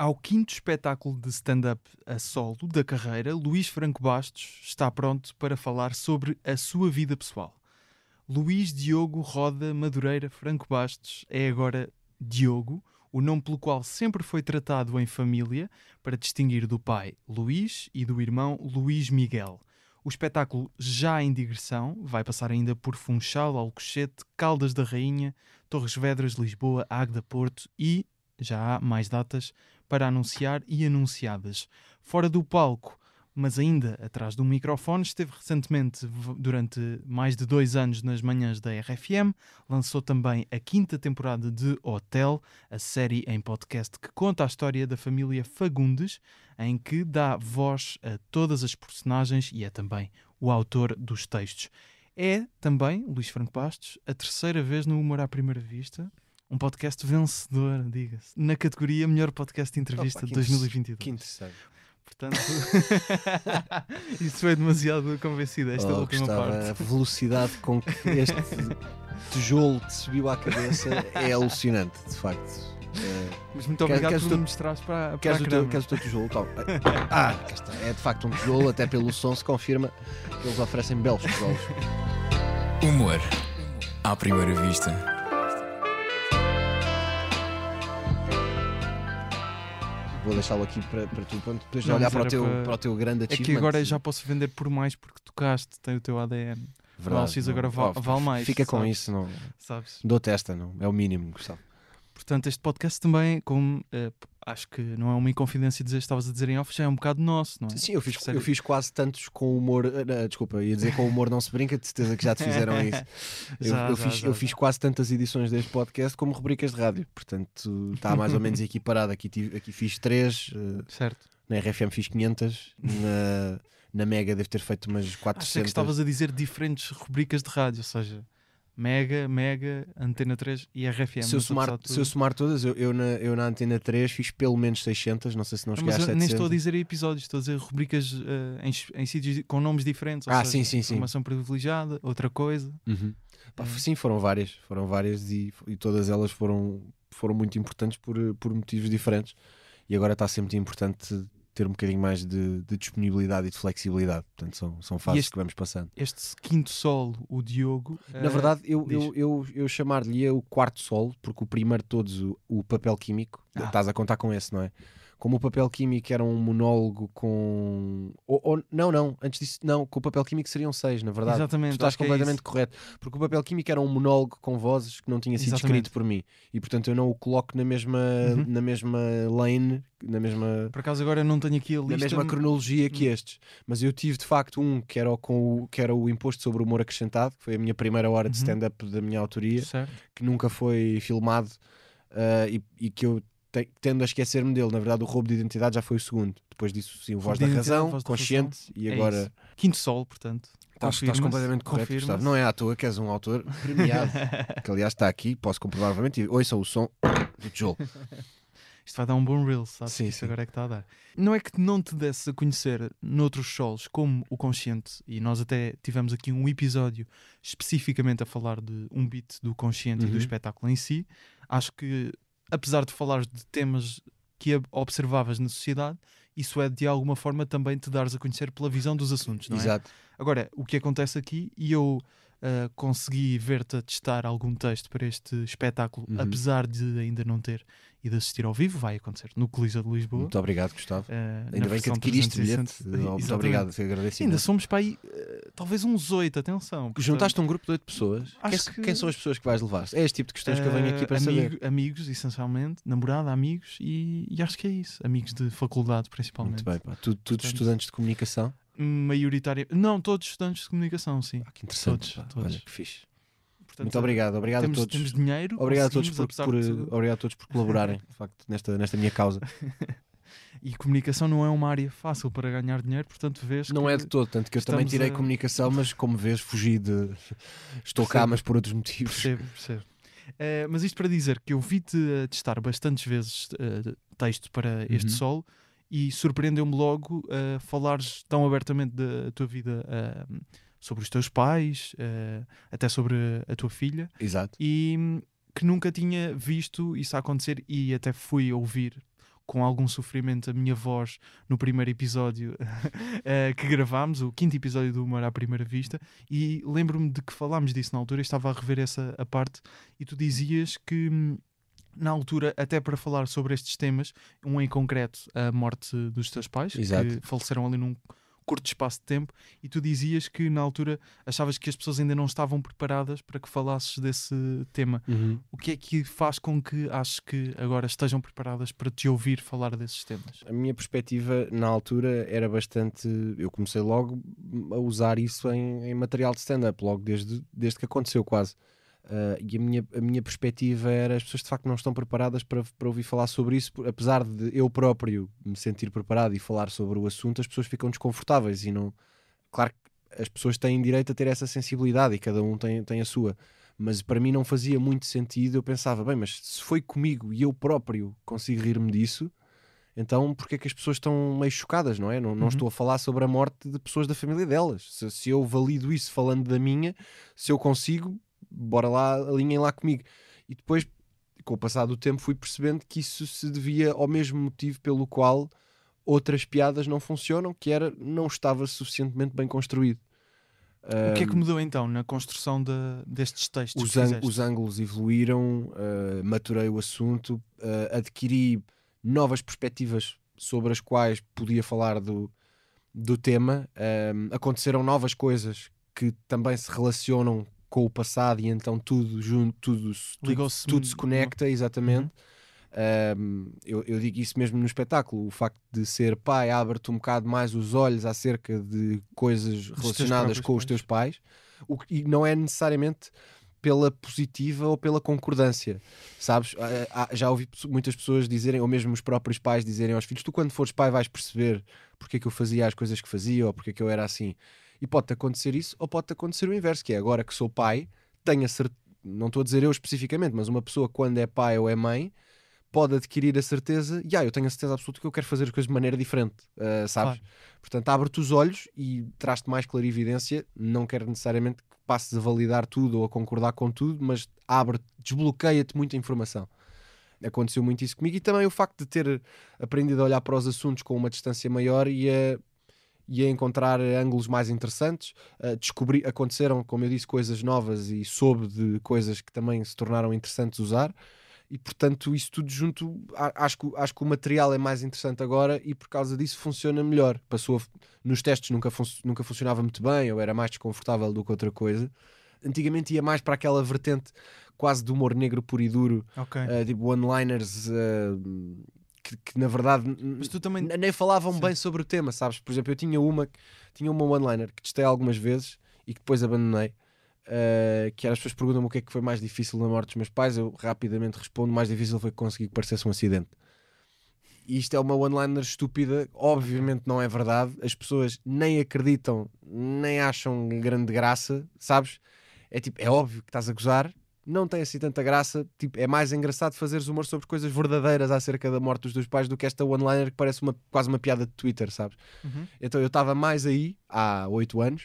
Ao quinto espetáculo de stand-up a solo da carreira, Luís Franco Bastos está pronto para falar sobre a sua vida pessoal. Luís Diogo Roda Madureira Franco Bastos é agora Diogo, o nome pelo qual sempre foi tratado em família, para distinguir do pai Luís e do irmão Luís Miguel. O espetáculo já em digressão vai passar ainda por Funchal, Alcochete, Caldas da Rainha, Torres Vedras, Lisboa, Águeda, Porto e já há mais datas para anunciar e anunciadas. Fora do palco, mas ainda atrás do microfone, esteve recentemente, durante mais de dois anos, nas manhãs da RFM. Lançou também a quinta temporada de Hotel, a série em podcast que conta a história da família Fagundes, em que dá voz a todas as personagens e é também o autor dos textos. É também, Luís Franco Bastos, a terceira vez no Humor à Primeira Vista um podcast vencedor, diga-se, na categoria Melhor Podcast de Entrevista de 2022. Que interessante. Portanto, isso foi demasiado convencido, esta oh, última parte. A velocidade com que este tijolo te subiu à cabeça é alucinante, de facto. É... Mas muito obrigado queres, por me mostrares para, para queres, o teu, queres o teu tijolo? Então, ah, está. é de facto um tijolo, até pelo som se confirma que eles oferecem belos tijolos. Humor à primeira vista. Vou deixá-lo aqui para, para tu, pronto, depois não, olhar para o, teu, para... para o teu grande achievement. É que agora já posso vender por mais porque tocaste, tem o teu ADN. Verdade, o LX agora vale, vale mais. Fica com sabes? isso, não. Sabes? Dou testa, não. É o mínimo, Gustavo. Portanto, este podcast também, como uh, acho que não é uma inconfidência dizer, estavas a dizer em off, já é um bocado nosso, não é? Sim, eu fiz, eu fiz quase tantos com humor. Uh, desculpa, ia dizer com humor não se brinca, de certeza que já te fizeram isso. eu, já, eu, já, fiz, já, eu fiz quase tantas edições deste podcast como rubricas de rádio, portanto está mais ou menos equiparado. Aqui, tive, aqui fiz três, uh, certo. na RFM fiz 500, na, na Mega deve ter feito umas 400. Achei que estavas a dizer diferentes rubricas de rádio, ou seja. Mega, Mega, Antena 3 e RFM. Se eu somar, se eu somar todas, eu, eu, na, eu na Antena 3 fiz pelo menos 600, não sei se não cheguei Mas às 700. nem estou a dizer episódios, estou a dizer rubricas uh, em, em sítios com nomes diferentes. ah, seja, sim, sim, sim. Informação privilegiada, outra coisa. Uhum. Pá, sim, foram várias, foram várias e, e todas elas foram, foram muito importantes por, por motivos diferentes. E agora está sempre importante ter um bocadinho mais de, de, disponibilidade e de flexibilidade. Portanto, são, são fases este, que vamos passando. Este quinto solo, o Diogo. Na uh, verdade, eu, eu, eu, eu chamar-lhe o quarto solo, porque o primeiro de todos, o, o papel químico, ah. estás a contar com esse, não é? Como o papel químico era um monólogo com. Ou, ou, não, não, antes disso, não, com o papel químico seriam seis, na verdade. Exatamente. Tu estás é completamente é correto. Porque o papel químico era um monólogo com vozes que não tinha sido Exatamente. escrito por mim. E portanto eu não o coloco na mesma, uhum. na mesma lane, na mesma. Por acaso agora eu não tenho aqui a lista. Na mesma cronologia que uhum. estes. Mas eu tive de facto um que era, com o, que era o Imposto sobre o Humor Acrescentado, que foi a minha primeira hora de uhum. stand-up da minha autoria, certo. que nunca foi filmado. Uh, e, e que eu tendo a esquecer-me dele. Na verdade, o roubo de identidade já foi o segundo. Depois disso, sim, o Voz da Razão, voz Consciente razão. e é agora. Isso. Quinto Sol, portanto. Estás, estás completamente correto, Gustavo. Não é à toa que és um autor premiado. que aliás está aqui, posso comprovar novamente. Ouça o som do tijolo. Isto vai dar um bom reel, sabe? Sim, Isso sim. agora é que está a dar. Não é que não te desse a conhecer noutros solos como o Consciente, e nós até tivemos aqui um episódio especificamente a falar de um beat do Consciente uhum. e do uhum. espetáculo em si. Acho que apesar de falar de temas que observavas na sociedade, isso é de alguma forma também te dares a conhecer pela visão dos assuntos, não é? Exato. Agora, o que acontece aqui, e eu uh, consegui ver-te a testar algum texto para este espetáculo, uhum. apesar de ainda não ter e de assistir ao vivo, vai acontecer no Coliseu de Lisboa. Muito obrigado, Gustavo. Uh, Ainda bem que adquiriste bilhete. Muito obrigado, te agradeço. Ainda somos para aí, uh, talvez uns oito, atenção. Portanto, Juntaste um grupo de oito pessoas. Quem, que... quem, são as pessoas que vais levar? É este tipo de questões que eu venho aqui para amigo, saber. Amigos, essencialmente, namorada, amigos e, e, acho que é isso. Amigos de faculdade, principalmente. Muito bem, pá. Tu, todos estudantes de comunicação? Maioritária. Não, todos estudantes de comunicação, sim. Ah, que interessante. Todos, todos. Olha, que fixe. Portanto, Muito obrigado, obrigado temos, a todos. Temos dinheiro, obrigado a todos por, por obrigado a todos por colaborarem, de facto, nesta, nesta minha causa. e comunicação não é uma área fácil para ganhar dinheiro, portanto vês Não é de todo, tanto que eu também tirei a... comunicação, mas como vês fugi de estou percebo. cá, mas por outros motivos. Percebo, percebo. Uh, mas isto para dizer que eu vi-te testar bastantes vezes uh, texto para este uhum. solo e surpreendeu-me logo uh, falares tão abertamente da tua vida uh, sobre os teus pais, uh, até sobre a tua filha. Exato. E hum, que nunca tinha visto isso acontecer e até fui ouvir com algum sofrimento a minha voz no primeiro episódio uh, que gravámos, o quinto episódio do Humor à Primeira Vista, e lembro-me de que falámos disso na altura, estava a rever essa a parte, e tu dizias que hum, na altura, até para falar sobre estes temas, um em concreto, a morte dos teus pais, Exato. que faleceram ali num curto espaço de tempo, e tu dizias que na altura achavas que as pessoas ainda não estavam preparadas para que falasses desse tema. Uhum. O que é que faz com que aches que agora estejam preparadas para te ouvir falar desses temas? A minha perspectiva na altura era bastante. Eu comecei logo a usar isso em, em material de stand-up, logo desde, desde que aconteceu, quase. Uh, e a minha, a minha perspectiva era as pessoas de facto não estão preparadas para, para ouvir falar sobre isso, apesar de eu próprio me sentir preparado e falar sobre o assunto, as pessoas ficam desconfortáveis e não. Claro que as pessoas têm direito a ter essa sensibilidade e cada um tem, tem a sua. Mas para mim não fazia muito sentido. Eu pensava, bem, mas se foi comigo e eu próprio consigo rir-me disso, então porque é que as pessoas estão meio chocadas, não é? Não, não Uhum. estou a falar sobre a morte de pessoas da família delas. Se, se eu valido isso falando da minha, se eu consigo, bora lá, alinhem lá comigo. E depois, com o passar do tempo, fui percebendo que isso se devia ao mesmo motivo pelo qual outras piadas não funcionam, que era não estava suficientemente bem construído. O que é que mudou então na construção de- destes textos? os, os ângulos evoluíram, uh, maturei o assunto, uh, adquiri novas perspectivas sobre as quais podia falar do, do tema. Um, aconteceram novas coisas que também se relacionam com o passado e então tudo junto, tudo, se- tudo, tudo se conecta, exatamente. Um, eu, eu digo isso mesmo no espetáculo. O facto de ser pai abre-te um bocado mais os olhos acerca de coisas relacionadas com os teus pais, o que, e não é necessariamente pela positiva ou pela concordância, sabes? Ah, ah, Já ouvi muitas pessoas dizerem, ou mesmo os próprios pais dizerem aos filhos: Tu, quando fores pai, vais perceber porque é que eu fazia as coisas que fazia ou porque é que eu era assim. E pode-te acontecer isso, ou pode-te acontecer o inverso, que é agora que sou pai, tenho a certeza, não estou a dizer eu especificamente, mas uma pessoa quando é pai ou é mãe pode adquirir a certeza, e ah, eu tenho a certeza absoluta que eu quero fazer as coisas de maneira diferente, ah, sabes? Claro. Portanto, abre-te os olhos e traz-te mais clarividência. Não quero necessariamente que passes a validar tudo ou a concordar com tudo, mas abre, desbloqueia-te muita informação. Aconteceu muito isso comigo e também o facto de ter aprendido a olhar para os assuntos com uma distância maior e a, e a encontrar ângulos mais interessantes. A descobrir, aconteceram, como eu disse, coisas novas e soube de coisas que também se tornaram interessantes usar. E portanto, isso tudo junto, acho que, acho que o material é mais interessante agora e por causa disso funciona melhor. Passou a- nos testes nunca, fun- nunca funcionava muito bem, eu era mais desconfortável do que outra coisa. Antigamente ia mais para aquela vertente quase de humor negro puro e duro, Ok. uh, tipo one-liners uh, que, que, na verdade Mas tu também. nem falavam Sim. bem sobre o tema, sabes? Por exemplo, eu tinha uma, tinha uma one-liner que testei algumas vezes e que depois abandonei. uh, que era, as pessoas perguntam-me o que é que foi mais difícil na morte dos meus pais. Eu rapidamente respondo: o mais difícil foi que consegui que parecesse um acidente. E isto é uma one-liner estúpida, obviamente não é verdade. As pessoas nem acreditam, nem acham grande graça, sabes? É tipo, é óbvio que estás a gozar, não tem assim tanta graça. Tipo, é mais engraçado fazeres humor sobre coisas verdadeiras acerca da morte dos teus pais do que esta one-liner que parece uma, quase uma piada de Twitter, sabes? Uhum. Então eu estava mais aí há 8 anos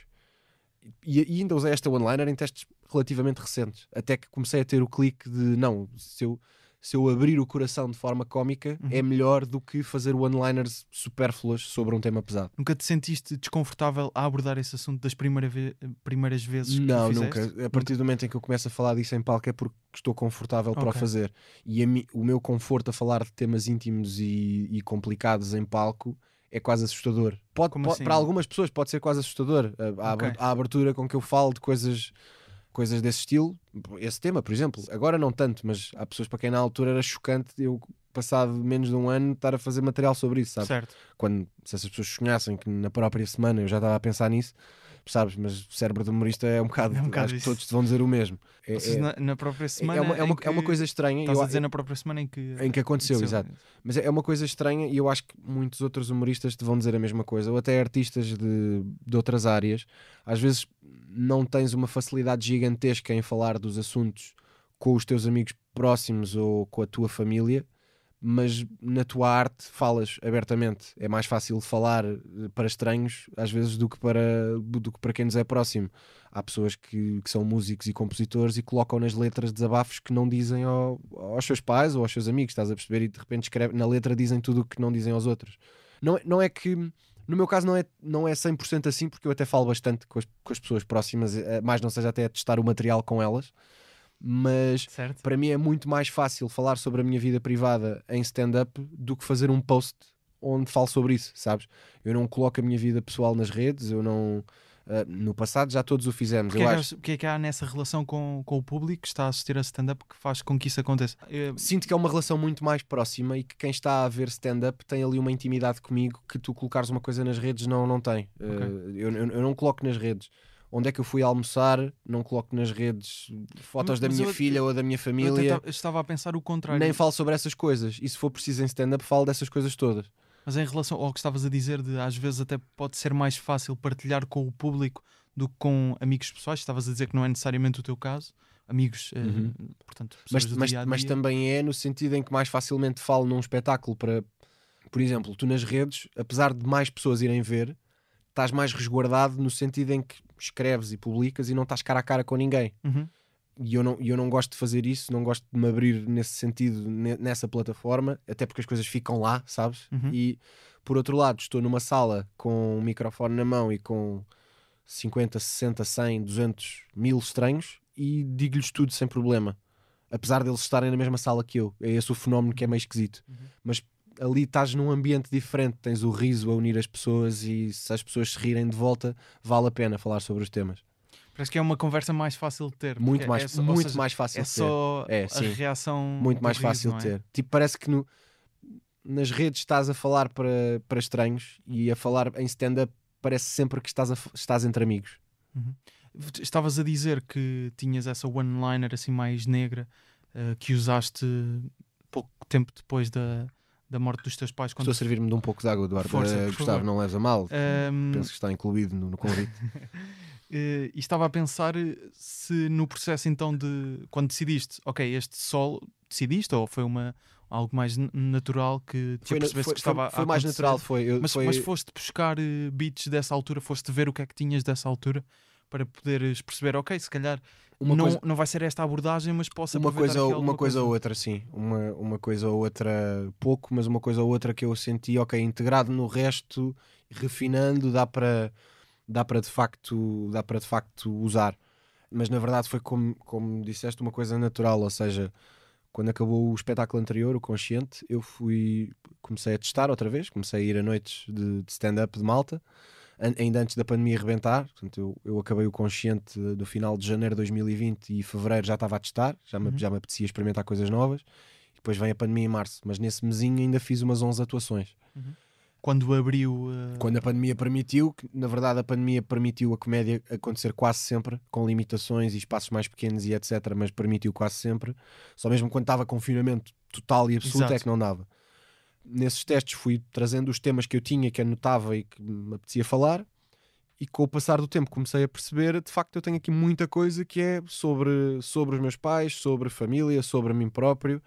e, e ainda usei esta one-liner em testes relativamente recentes. Até que comecei a ter o clique de não, se eu, se eu abrir o coração de forma cómica Uhum. é melhor do que fazer one-liners supérfluas sobre um tema pesado. Nunca te sentiste desconfortável a abordar esse assunto das primeira ve- primeiras vezes que Não, nunca. A partir do momento em que eu começo a falar disso em palco é porque estou confortável para o fazer. E mi- o meu conforto a falar de temas íntimos e, e complicados em palco é quase assustador. Pode, pode- assim? para algumas pessoas pode ser quase assustador a, a Ok. aber- a abertura com que eu falo de coisas, coisas desse estilo. Esse tema, por exemplo. Agora não tanto, mas há pessoas para quem na altura era chocante eu, passado menos de um ano, estar a fazer material sobre isso, sabe? Certo. quando se essas pessoas sonhassem que na própria semana eu já estava a pensar nisso, sabes? Mas o cérebro do humorista é um bocado, É um bocado acho que isso. todos te vão dizer o mesmo. É, é- na, na própria semana. é uma, é, uma, que... é uma coisa estranha. Estás eu- a dizer na própria semana em que. em que aconteceu, exato. Mas é é uma coisa estranha e eu acho que muitos outros humoristas te vão dizer a mesma coisa, ou até artistas de, de outras áreas. Às vezes não tens uma facilidade gigantesca em falar dos assuntos com os teus amigos próximos ou com a tua família, mas na tua arte falas abertamente. É mais fácil falar eh, para estranhos, às vezes, do que para, do que para quem nos é próximo. Há pessoas que, que são músicos e compositores e colocam nas letras desabafos que não dizem ao, aos seus pais ou aos seus amigos, estás a perceber? E de repente escreve, na letra dizem tudo o que não dizem aos outros. Não, não é que. No meu caso, não é, não é 100% assim, porque eu até falo bastante com as, com as pessoas próximas, eh, mais não seja até testar o material com elas mas certo. para mim é muito mais fácil falar sobre a minha vida privada em stand-up do que fazer um post onde falo sobre isso, sabes? Eu não coloco a minha vida pessoal nas redes, eu não. Uh, no passado já todos o fizemos. O que, eu é acho... que, é que há nessa relação com, com o público que está a assistir a stand-up que faz com que isso aconteça? Eu... Sinto que é uma relação muito mais próxima e que quem está a ver stand-up tem ali uma intimidade comigo que tu colocares uma coisa nas redes não, não tem. Okay. Uh, eu, eu, eu não coloco nas redes onde é que eu fui almoçar, não coloco nas redes fotos mas, da minha eu, filha ou da minha família. Eu estava a pensar o contrário. Nem falo sobre essas coisas. E se for preciso em stand-up, falo dessas coisas todas. Mas em relação ao que estavas a dizer, de às vezes até pode ser mais fácil partilhar com o público do que com amigos pessoais, estavas a dizer que não é necessariamente o teu caso. Amigos, eh, uhum. eh, portanto, mas, mas, mas também é no sentido em que mais facilmente falo num espetáculo para, por exemplo, tu nas redes, apesar de mais pessoas irem ver, estás mais resguardado no sentido em que escreves e publicas e não estás cara a cara com ninguém. Uhum. E eu não, eu não gosto de fazer isso, não gosto de me abrir nesse sentido, nessa plataforma, até porque as coisas ficam lá, sabes? Uhum. E por outro lado, estou numa sala com um microfone na mão e com 50, 60, 100, 200, mil estranhos e digo-lhes tudo sem problema. Apesar deles estarem na mesma sala que eu. É esse o fenómeno que é meio esquisito. Uhum. Mas ali estás num ambiente diferente, tens o riso a unir as pessoas e se as pessoas se rirem de volta, vale a pena falar sobre os temas. Parece que é uma conversa mais fácil de ter. Muito mais, é só, muito seja, mais fácil é de ter. só é, a reação. Muito mais riso, fácil é? de ter. Tipo, parece que no, nas redes estás a falar para, para estranhos e a falar em stand-up parece sempre que estás, a, estás entre amigos. Uhum. Estavas a dizer que tinhas essa one-liner assim mais negra uh, que usaste pouco tempo depois da, da morte dos teus pais. Quando... Estou a servir-me de um pouco de água, Eduardo. Força, uh, Gustavo, favor. não leves a mal. Um... Penso que está incluído no, no convite. Uh, e estava a pensar se no processo então de quando decidiste, ok, este sol decidiste ou foi uma algo mais natural que te foi, percebesse foi, que estava foi, foi mais natural foi, eu, mas, foi... mas foste buscar beats dessa altura foste ver o que é que tinhas dessa altura para poderes perceber ok se calhar uma não, coisa... não vai ser esta abordagem mas posso uma coisa uma coisa, coisa. ou outra sim. Uma, uma coisa ou outra pouco mas uma coisa ou outra que eu senti ok integrado no resto refinando dá para dá para de facto dá para de facto usar. Mas na verdade foi como, como disseste uma coisa natural. Ou seja quando acabou o espetáculo anterior o consciente eu fui comecei a testar outra vez. Comecei a ir a noites de, de stand-up de Malta ainda antes da pandemia arrebentar portanto eu, eu acabei o consciente do final de janeiro de 2020 e fevereiro já estava a testar já me, Uhum. já me apetecia experimentar coisas novas e depois vem a pandemia em março mas nesse mesinho ainda fiz umas 11 atuações quando abriu uh, quando a pandemia permitiu, que na verdade a pandemia permitiu a comédia acontecer quase sempre, com limitações e espaços mais pequenos e etc, mas permitiu quase sempre. Só mesmo quando estava confinamento total e absoluto Exato. é que não dava. Nesses testes fui trazendo os temas que eu tinha, que anotava e que me apetecia falar, e com o passar do tempo comecei a perceber, de facto eu tenho aqui muita coisa que é sobre, sobre os meus pais, sobre família, sobre mim próprio.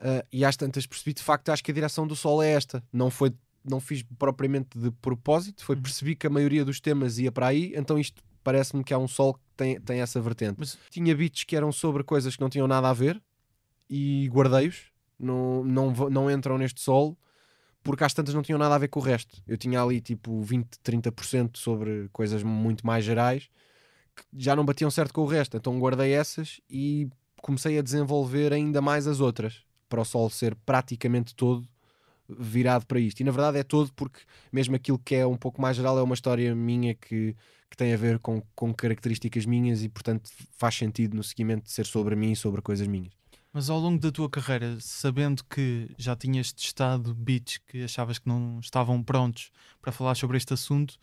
Uh, e às tantas percebi, de facto, acho que a direção do sol é esta. Não foi não fiz propriamente de propósito, foi Uhum. percebi que a maioria dos temas ia para aí, então isto parece-me que há um sol que tem, tem essa vertente. Mas- Tinha beats que eram sobre coisas que não tinham nada a ver e guardei-os, não, não, não entram neste sol porque às tantas não tinham nada a ver com o resto. Eu tinha ali tipo 20, 30% sobre coisas muito mais gerais que já não batiam certo com o resto, então guardei essas e comecei a desenvolver ainda mais as outras para o sol ser praticamente todo virado para isto. E na verdade é todo porque mesmo aquilo que é um pouco mais geral é uma história minha que, que tem a ver com, com características minhas e portanto faz sentido no seguimento de ser sobre mim e sobre coisas minhas. Mas ao longo da tua carreira, sabendo que já tinhas testado beats que achavas que não estavam prontos para falar sobre este assunto,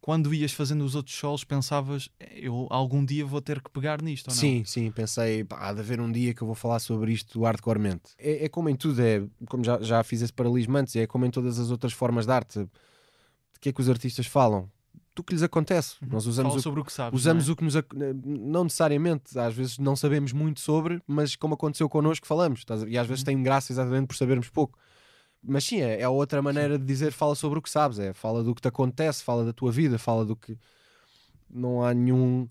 quando ias fazendo os outros solos, pensavas, "É, eu algum dia vou ter que pegar nisto ou não? Sim, sim, pensei, pá, há de haver um dia que eu vou falar sobre isto hardcoremente. É, é como em tudo, é como já, já fiz esse paralelismo antes, é como em todas as outras formas de arte. De que é que os artistas falam? Do que lhes acontece. Uhum. Nós usamos, Fala o, sobre o que sabes. usamos não é? o que nos. Não necessariamente, às vezes não sabemos muito sobre, mas como aconteceu connosco, falamos. E às vezes Uhum. tem graça exatamente por sabermos pouco. Mas sim, é, é outra maneira de dizer fala sobre o que sabes, é fala do que te acontece, fala da tua vida, fala do que não há nenhum,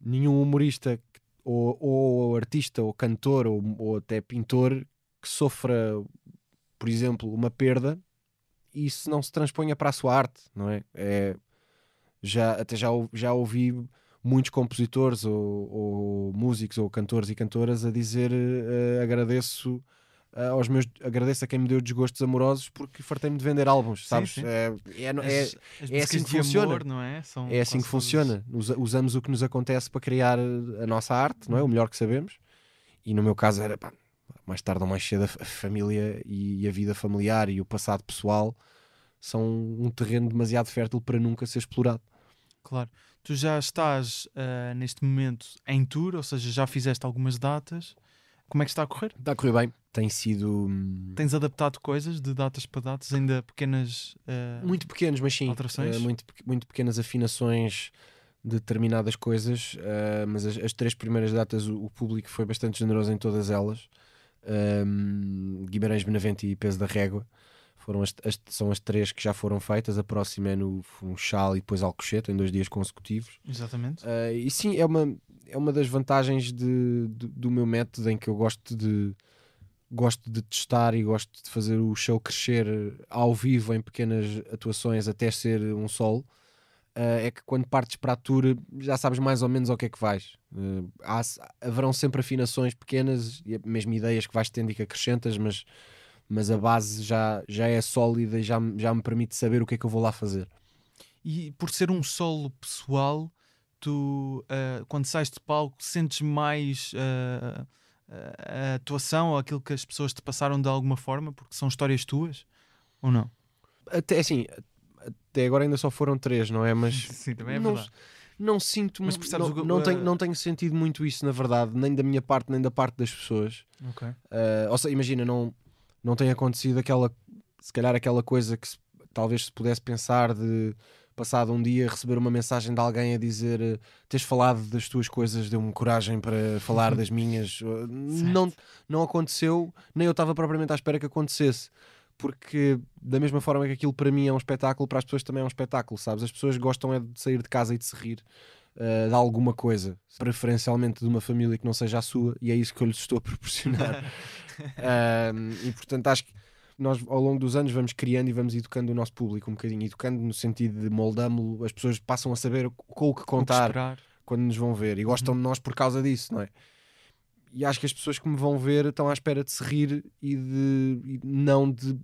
nenhum humorista ou, ou artista ou cantor ou, ou até pintor que sofra, por exemplo, uma perda e isso não se transponha para a sua arte, não é? é já, até já, já ouvi muitos compositores ou, ou músicos ou cantores e cantoras a dizer eh, agradeço eh, aos meus agradeço a quem me deu desgostos amorosos porque fartei-me de vender álbuns, sabes? sim. É, é, é, As- as é músicas assim que funciona. amor, não é? São é assim que funciona. Usa- usamos o que nos acontece para criar a nossa arte, não é? O melhor que sabemos. E no meu caso era pá, mais tarde ou mais cedo a família e a vida familiar e o passado pessoal são um terreno demasiado fértil para nunca ser explorado. Claro. Tu já estás ah, neste momento em tour, ou seja, já fizeste algumas datas. Como é que está a correr? Está a correr bem. Tem sido hum, Tens adaptado coisas de datas para datas, ainda pequenas. ah, muito pequenos, mas sim. Alterações? eh, muito, muito pequenas afinações de determinadas coisas, mas as, as três primeiras datas o, o público foi bastante generoso em todas elas. Um, Guimarães, Benavente e Peso da Régua foram as, as- são as três que já foram feitas. A próxima é no Funchal e depois Alcochete, em dois dias consecutivos. Exatamente. Uh, e sim, é uma, é uma das vantagens de, do- do meu método em que eu gosto de gosto de testar e gosto de fazer o show crescer ao vivo em pequenas atuações até ser um solo. Uh, é que quando partes para a tour já sabes mais ou menos ao que é que vais. Uh, há, haverão sempre afinações pequenas e mesmo ideias que vais tendo e que acrescentas, mas, mas a base já, já é sólida e já, me- já me permite saber o que é que eu vou lá fazer. E por ser um solo pessoal, tu, ah, quando sais de palco, sentes mais ah, a atuação ou aquilo que as pessoas te passaram de alguma forma, porque são histórias tuas? Ou não? Até assim, até agora ainda só foram três, não é? Mas Sim, também é não, verdade. não sinto, Mas percebes não, o não, uh, tenho, não tenho sentido muito isso, na verdade, nem da minha parte, nem da parte das pessoas. Ok. Uh, ou seja, imagina, não, não tem acontecido aquela, se calhar aquela coisa que se- talvez se pudesse pensar de passado um dia receber uma mensagem de alguém a dizer uh, tens falado das tuas coisas, deu-me coragem para falar das minhas. Uh, não, não aconteceu, nem eu estava propriamente à espera que acontecesse. Porque da mesma forma que aquilo para mim é um espetáculo, para as pessoas também é um espetáculo, sabes? As pessoas gostam é de sair de casa e de se rir uh, de alguma coisa, preferencialmente de uma família que não seja a sua, e é isso que eu lhes estou a proporcionar. Um, e portanto acho que nós ao longo dos anos vamos criando e vamos educando o nosso público um bocadinho, educando no sentido de moldamo-lo, as pessoas passam a saber com o que O que contar quando nos vão ver e gostam de nós por causa disso, não é? E acho que as pessoas que me vão ver estão à espera de se rir e de e não de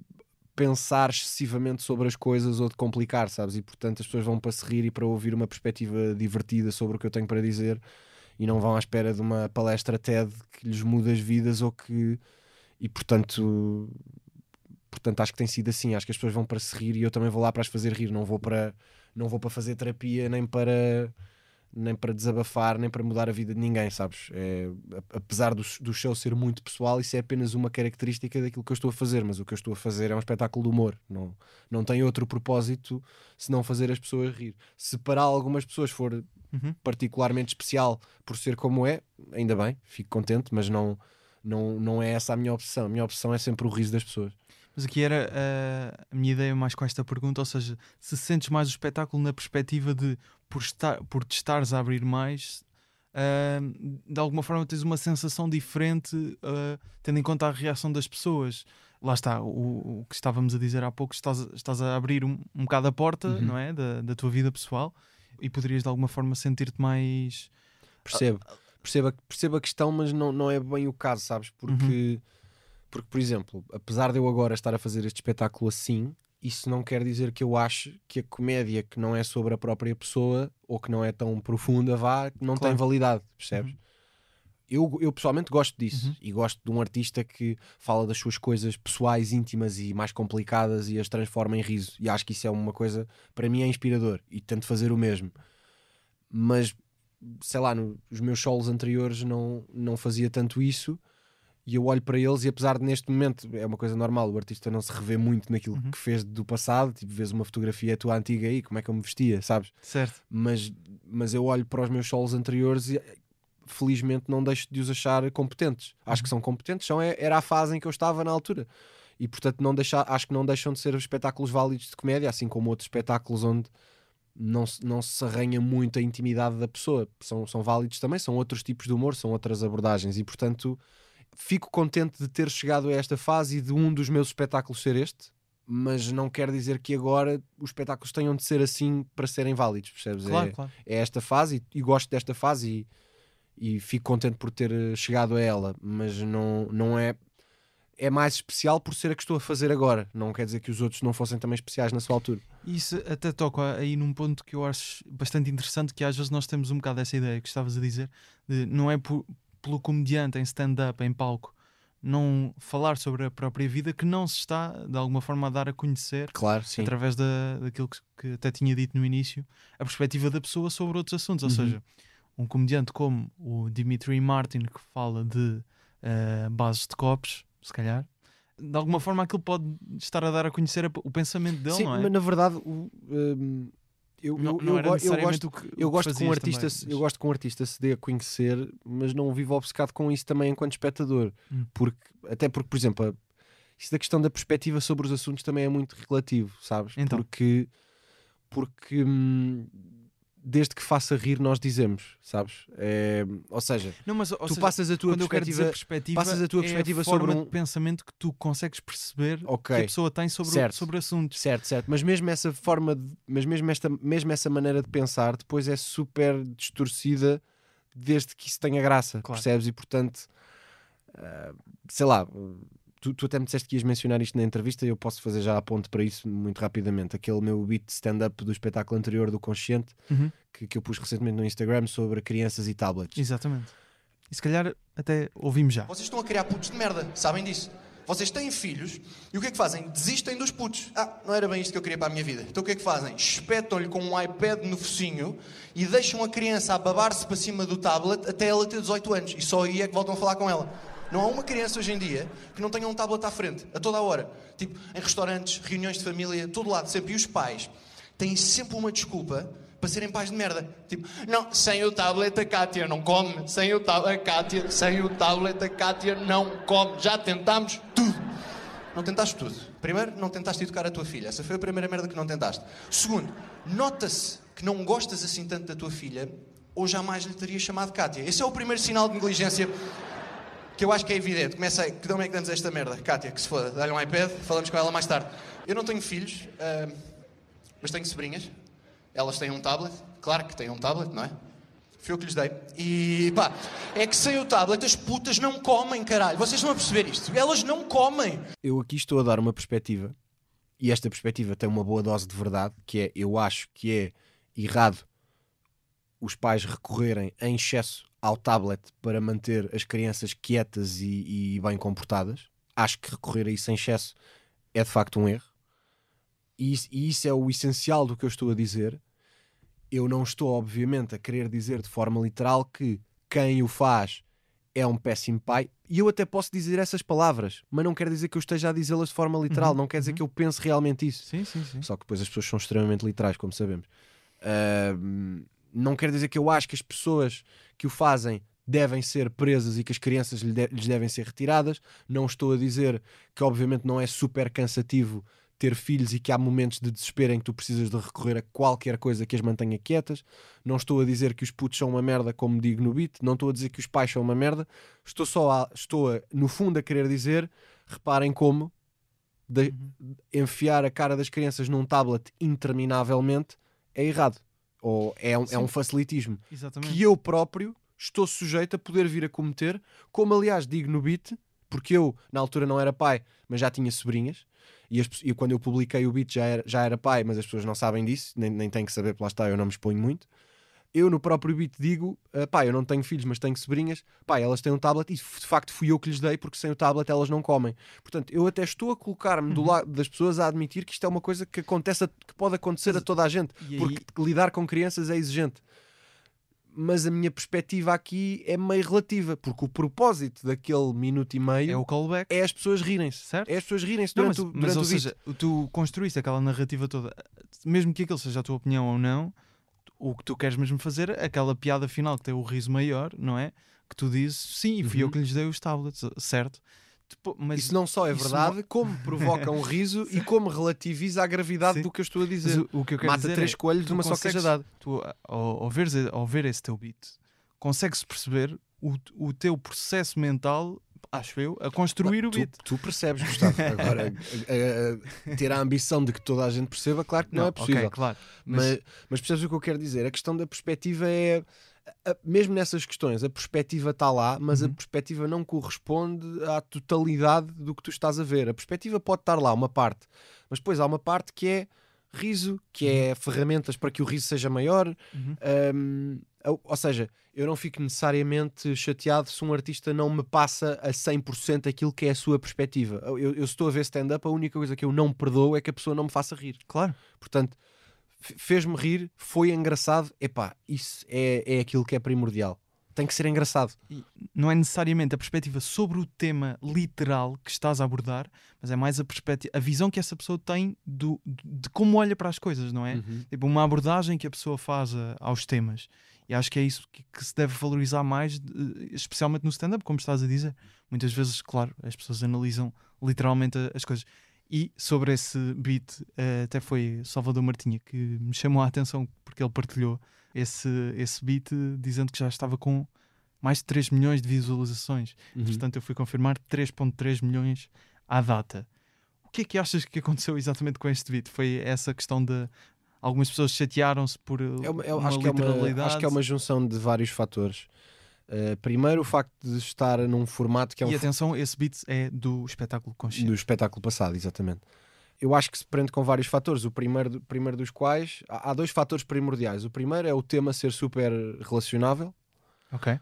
pensar excessivamente sobre as coisas ou de complicar, sabes? E portanto as pessoas vão para se rir e para ouvir uma perspectiva divertida sobre o que eu tenho para dizer e não vão à espera de uma palestra TED que lhes muda as vidas ou que e portanto portanto acho que tem sido assim acho que as pessoas vão para se rir e eu também vou lá para as fazer rir não vou para não vou para fazer terapia nem para nem para desabafar nem para mudar a vida de ninguém sabes é, apesar do, do show ser muito pessoal isso é apenas uma característica daquilo que eu estou a fazer mas o que eu estou a fazer é um espetáculo de humor não não tem outro propósito senão fazer as pessoas rir se para algumas pessoas for Uhum. particularmente especial por ser como é, ainda bem, fico contente, mas não, não, não é essa a minha opção. A minha opção é sempre o riso das pessoas. Mas aqui era ah, a minha ideia mais com esta pergunta, ou seja, se sentes mais o espetáculo na perspectiva de por, estar, por te estares a abrir mais, ah, de alguma forma tens uma sensação diferente, ah, tendo em conta a reação das pessoas. Lá está, o, o que estávamos a dizer há pouco, estás, estás a abrir um, um bocado a porta, Uhum. não é? Da, da tua vida pessoal e poderias de alguma forma sentir-te mais. Percebo, percebo, a- percebo a questão, mas não, não é bem o caso, sabes? Porque, porque, por exemplo, apesar de eu agora estar a fazer este espetáculo assim, isso não quer dizer que eu ache que a comédia que não é sobre a própria pessoa ou que não é tão profunda vá, não tem Claro. validade, percebes? Eu, eu pessoalmente gosto disso Uhum. e gosto de um artista que fala das suas coisas pessoais, íntimas e mais complicadas e as transforma em riso. E acho que isso é uma coisa, para mim, é inspirador e tento fazer o mesmo. Mas sei lá, nos meus solos anteriores não, não fazia tanto isso e eu olho para eles e apesar de neste momento é uma coisa normal, o artista não se revê muito naquilo Uhum. que fez do passado, tipo, vês uma fotografia tua antiga aí, como é que eu me vestia, sabes? Certo. Mas, mas eu olho para os meus solos anteriores e felizmente não deixo de os achar competentes. Acho que são competentes, são, é- era a fase em que eu estava na altura. E portanto não deixa, acho que não deixam de ser espetáculos válidos de comédia, assim como outros espetáculos onde não se, não se arranha muito a intimidade da pessoa. São, são válidos também, são outros tipos de humor, são outras abordagens. E portanto fico contente de ter chegado a esta fase e de um dos meus espetáculos ser este. Mas não quer dizer que agora os espetáculos tenham de ser assim para serem válidos, percebes? Claro, é, claro. é esta fase e, e gosto desta fase e, e fico contente por ter eh, chegado a ela, mas não, não é. É mais especial por ser a que estou a fazer agora. Não quer dizer que os outros não fossem também especiais na sua altura. Isso até toca aí num ponto que eu acho bastante interessante, que às vezes nós temos um bocado essa ideia que estavas a dizer, de não é por- pelo comediante em stand-up, em palco, não falar sobre a própria vida que não se está, de alguma forma, a dar a conhecer, Claro, sim. através da, daquilo que, que até tinha dito no início, a perspectiva da pessoa sobre outros assuntos. Ou Uhum. seja, um comediante como o Dimitri Martin, que fala de eh, bases de copos, se calhar, de alguma forma aquilo pode estar a dar a conhecer o pensamento dele, Sim, não é? mas na verdade, o, hum, eu, não, eu, não eu, gosto, que, eu gosto que um artista, também, se- mas- eu gosto que um artista se dê a conhecer, mas não vivo obcecado com isso também enquanto espectador. Hum. Porque, até porque, por exemplo, a- isso da questão da perspectiva sobre os assuntos também é muito relativo, sabes? Então. Porque, porque hum, desde que faça rir, nós dizemos, sabes? É, ou seja, Não, mas, ou tu seja, passas a tua perspectiva. perspectiva, passas a tua é perspectiva forma sobre um- de pensamento que tu consegues perceber Ok. que a pessoa tem sobre, o- Certo. sobre assuntos. Certo, certo. Mas mesmo essa forma, de, mas mesmo, esta, mesmo essa maneira de pensar, depois é super distorcida desde que isso tenha graça, Claro. percebes? E portanto, ah, sei lá, tu, tu até me disseste que ias mencionar isto na entrevista e eu posso fazer já a ponte para isso muito rapidamente. Aquele meu beat stand-up do espetáculo anterior do Consciente, Uhum, que, que eu pus recentemente no Instagram sobre crianças e tablets. Exatamente. E se calhar até ouvimos já. Vocês estão a criar putos de merda, sabem disso? Vocês têm filhos e o que é que fazem? Desistem dos putos. Ah, não era bem isto que eu queria para a minha vida. Então o que é que fazem? Espetam-lhe com um iPad no focinho e deixam a criança a babar-se para cima do tablet até ela ter 18 anos. E só aí é que voltam a falar com ela. Não há uma criança hoje em dia que não tenha um tablet à frente, a toda a hora. Tipo, em restaurantes, reuniões de família, todo lado, sempre. E os pais têm sempre uma desculpa para serem pais de merda. Tipo, não, sem o tablet a Kátia não come. Sem o tablet a Kátia, sem o tablet a Kátia não come. Já tentámos tudo. Não tentaste tudo. Primeiro, não tentaste educar a tua filha. Essa foi a primeira merda que não tentaste. Segundo, nota-se que não gostas assim tanto da tua filha ou jamais lhe terias chamado Kátia. Esse é o primeiro sinal de negligência que eu acho que é evidente. Começa aí, que nome é que damos esta merda? Kátia, que se foda. Dá-lhe um iPad, falamos com ela mais tarde. Eu não tenho filhos, ah, mas tenho sobrinhas. Elas têm um tablet. Claro que têm um tablet, não é? Foi eu que lhes dei. E pá, é que sem o tablet as putas não comem, caralho. Vocês estão a perceber isto? Elas não comem. eu aqui estou a dar uma perspectiva e esta perspectiva tem uma boa dose de verdade, que é eu acho que é errado os pais recorrerem em excesso ao tablet para manter as crianças quietas e, e bem comportadas. Acho que recorrer a isso em excesso é de facto um erro. E isso, e isso é o essencial do que eu estou a dizer. Eu não estou, obviamente, a querer dizer de forma literal que quem o faz é um péssimo pai. E eu até posso dizer essas palavras, mas não quer dizer que eu esteja a dizê-las de forma literal. Uhum, não quer dizer uhum. que eu pense realmente isso. Sim, sim, sim. Só que depois as pessoas são extremamente literais, como sabemos. Ahm, não quer dizer que eu acho que as pessoas que o fazem devem ser presas e que as crianças lhes devem ser retiradas. Não estou a dizer que, obviamente, não é super cansativo ter filhos e que há momentos de desespero em que tu precisas de recorrer a qualquer coisa que as mantenha quietas. Não estou a dizer que os putos são uma merda, como digo no beat. Não estou a dizer que os pais são uma merda. Estou só a, estou a, no fundo a querer dizer, reparem como de- enfiar a cara das crianças num tablet interminavelmente é errado. Ou é um, é um facilitismo Exatamente. que eu próprio estou sujeito a poder vir a cometer, como aliás digo no beat, porque eu na altura não era pai, mas já tinha sobrinhas, e, as e quando eu publiquei o beat já era, já era pai, mas as pessoas não sabem disso, nem, nem têm que saber, porque lá está, eu não me exponho muito. Eu no próprio beat digo, ah, pá, eu não tenho filhos, mas tenho sobrinhas, pá, elas têm um tablet e de facto fui eu que lhes dei, porque sem o tablet elas não comem. Portanto, eu até estou a colocar-me do lado das pessoas a admitir que isto é uma coisa que acontece, a- que pode acontecer a toda a gente, aí- porque lidar com crianças é exigente mas a minha perspectiva aqui é meio relativa, porque o propósito daquele minuto e meio é o callback. É as pessoas rirem-se, certo? É as pessoas rirem-se durante, mas, o, durante mas, o ou seja, tu construíste aquela narrativa toda, mesmo que aquilo seja a tua opinião ou não, o que tu queres mesmo fazer, aquela piada final que tem o riso maior, não é? Que tu dizes, sim, fui uhum. eu que lhes dei os tablets, certo? Mas isso não só é verdade, não... como provoca um riso e como relativiza a gravidade Sim. do que eu estou a dizer. o, o, que eu quero Mata dizer três é, coelhos numa só cajadada. Tu, ao, ao, ver, ao ver esse teu beat, consegues perceber o, o teu processo mental acho eu, a construir o beat. Tu, tu percebes, Gustavo. Agora, a, a, a, ter a ambição de que toda a gente perceba, claro que não, não é possível. Okay, claro. Mas... mas... Mas, percebes o que eu quero dizer? A questão da perspectiva é. Mesmo nessas questões, a perspectiva está lá, mas uhum. a perspectiva não corresponde à totalidade do que tu estás a ver. A perspectiva pode estar lá, uma parte, mas depois há uma parte que é riso, que é uhum. ferramentas para que o riso seja maior. Uhum. Um, ou seja, eu não fico necessariamente chateado se um artista não me passa a 100% aquilo que é a sua perspectiva. Eu, eu estou a ver stand-up, a única coisa que eu não perdoo é que a pessoa não me faça rir. Claro. Portanto, fez-me rir, foi engraçado. Epá, isso é, é aquilo que é primordial. Tem que ser engraçado. Não é necessariamente a perspectiva sobre o tema literal que estás a abordar, mas é mais a perspectiva, a visão que essa pessoa tem do, de como olha para as coisas, não é? Uhum. Tipo, uma abordagem que a pessoa faz a, aos temas. E acho que é isso que, que se deve valorizar mais, especialmente no stand-up, como estás a dizer. Muitas vezes, claro, as pessoas analisam literalmente as coisas. E sobre esse beat, uh, até foi Salvador Martinha que me chamou a atenção porque ele partilhou esse, esse beat dizendo que já estava com mais de 3 milhões de visualizações. Uhum. Portanto, eu fui confirmar 3,3 milhões à data. O que é que achas que aconteceu exatamente com este beat? Foi essa questão de algumas pessoas chatearam-se por é uma, uma acho, que é uma, acho que é uma junção de vários fatores. Uh, primeiro, o facto de estar num formato que é um. E atenção, esse beat é do espetáculo consciente. Do espetáculo passado, exatamente. Eu acho que se prende com vários fatores. O primeiro, primeiro dos quais. Há, há dois fatores primordiais. O primeiro é o tema ser super relacionável. Ok.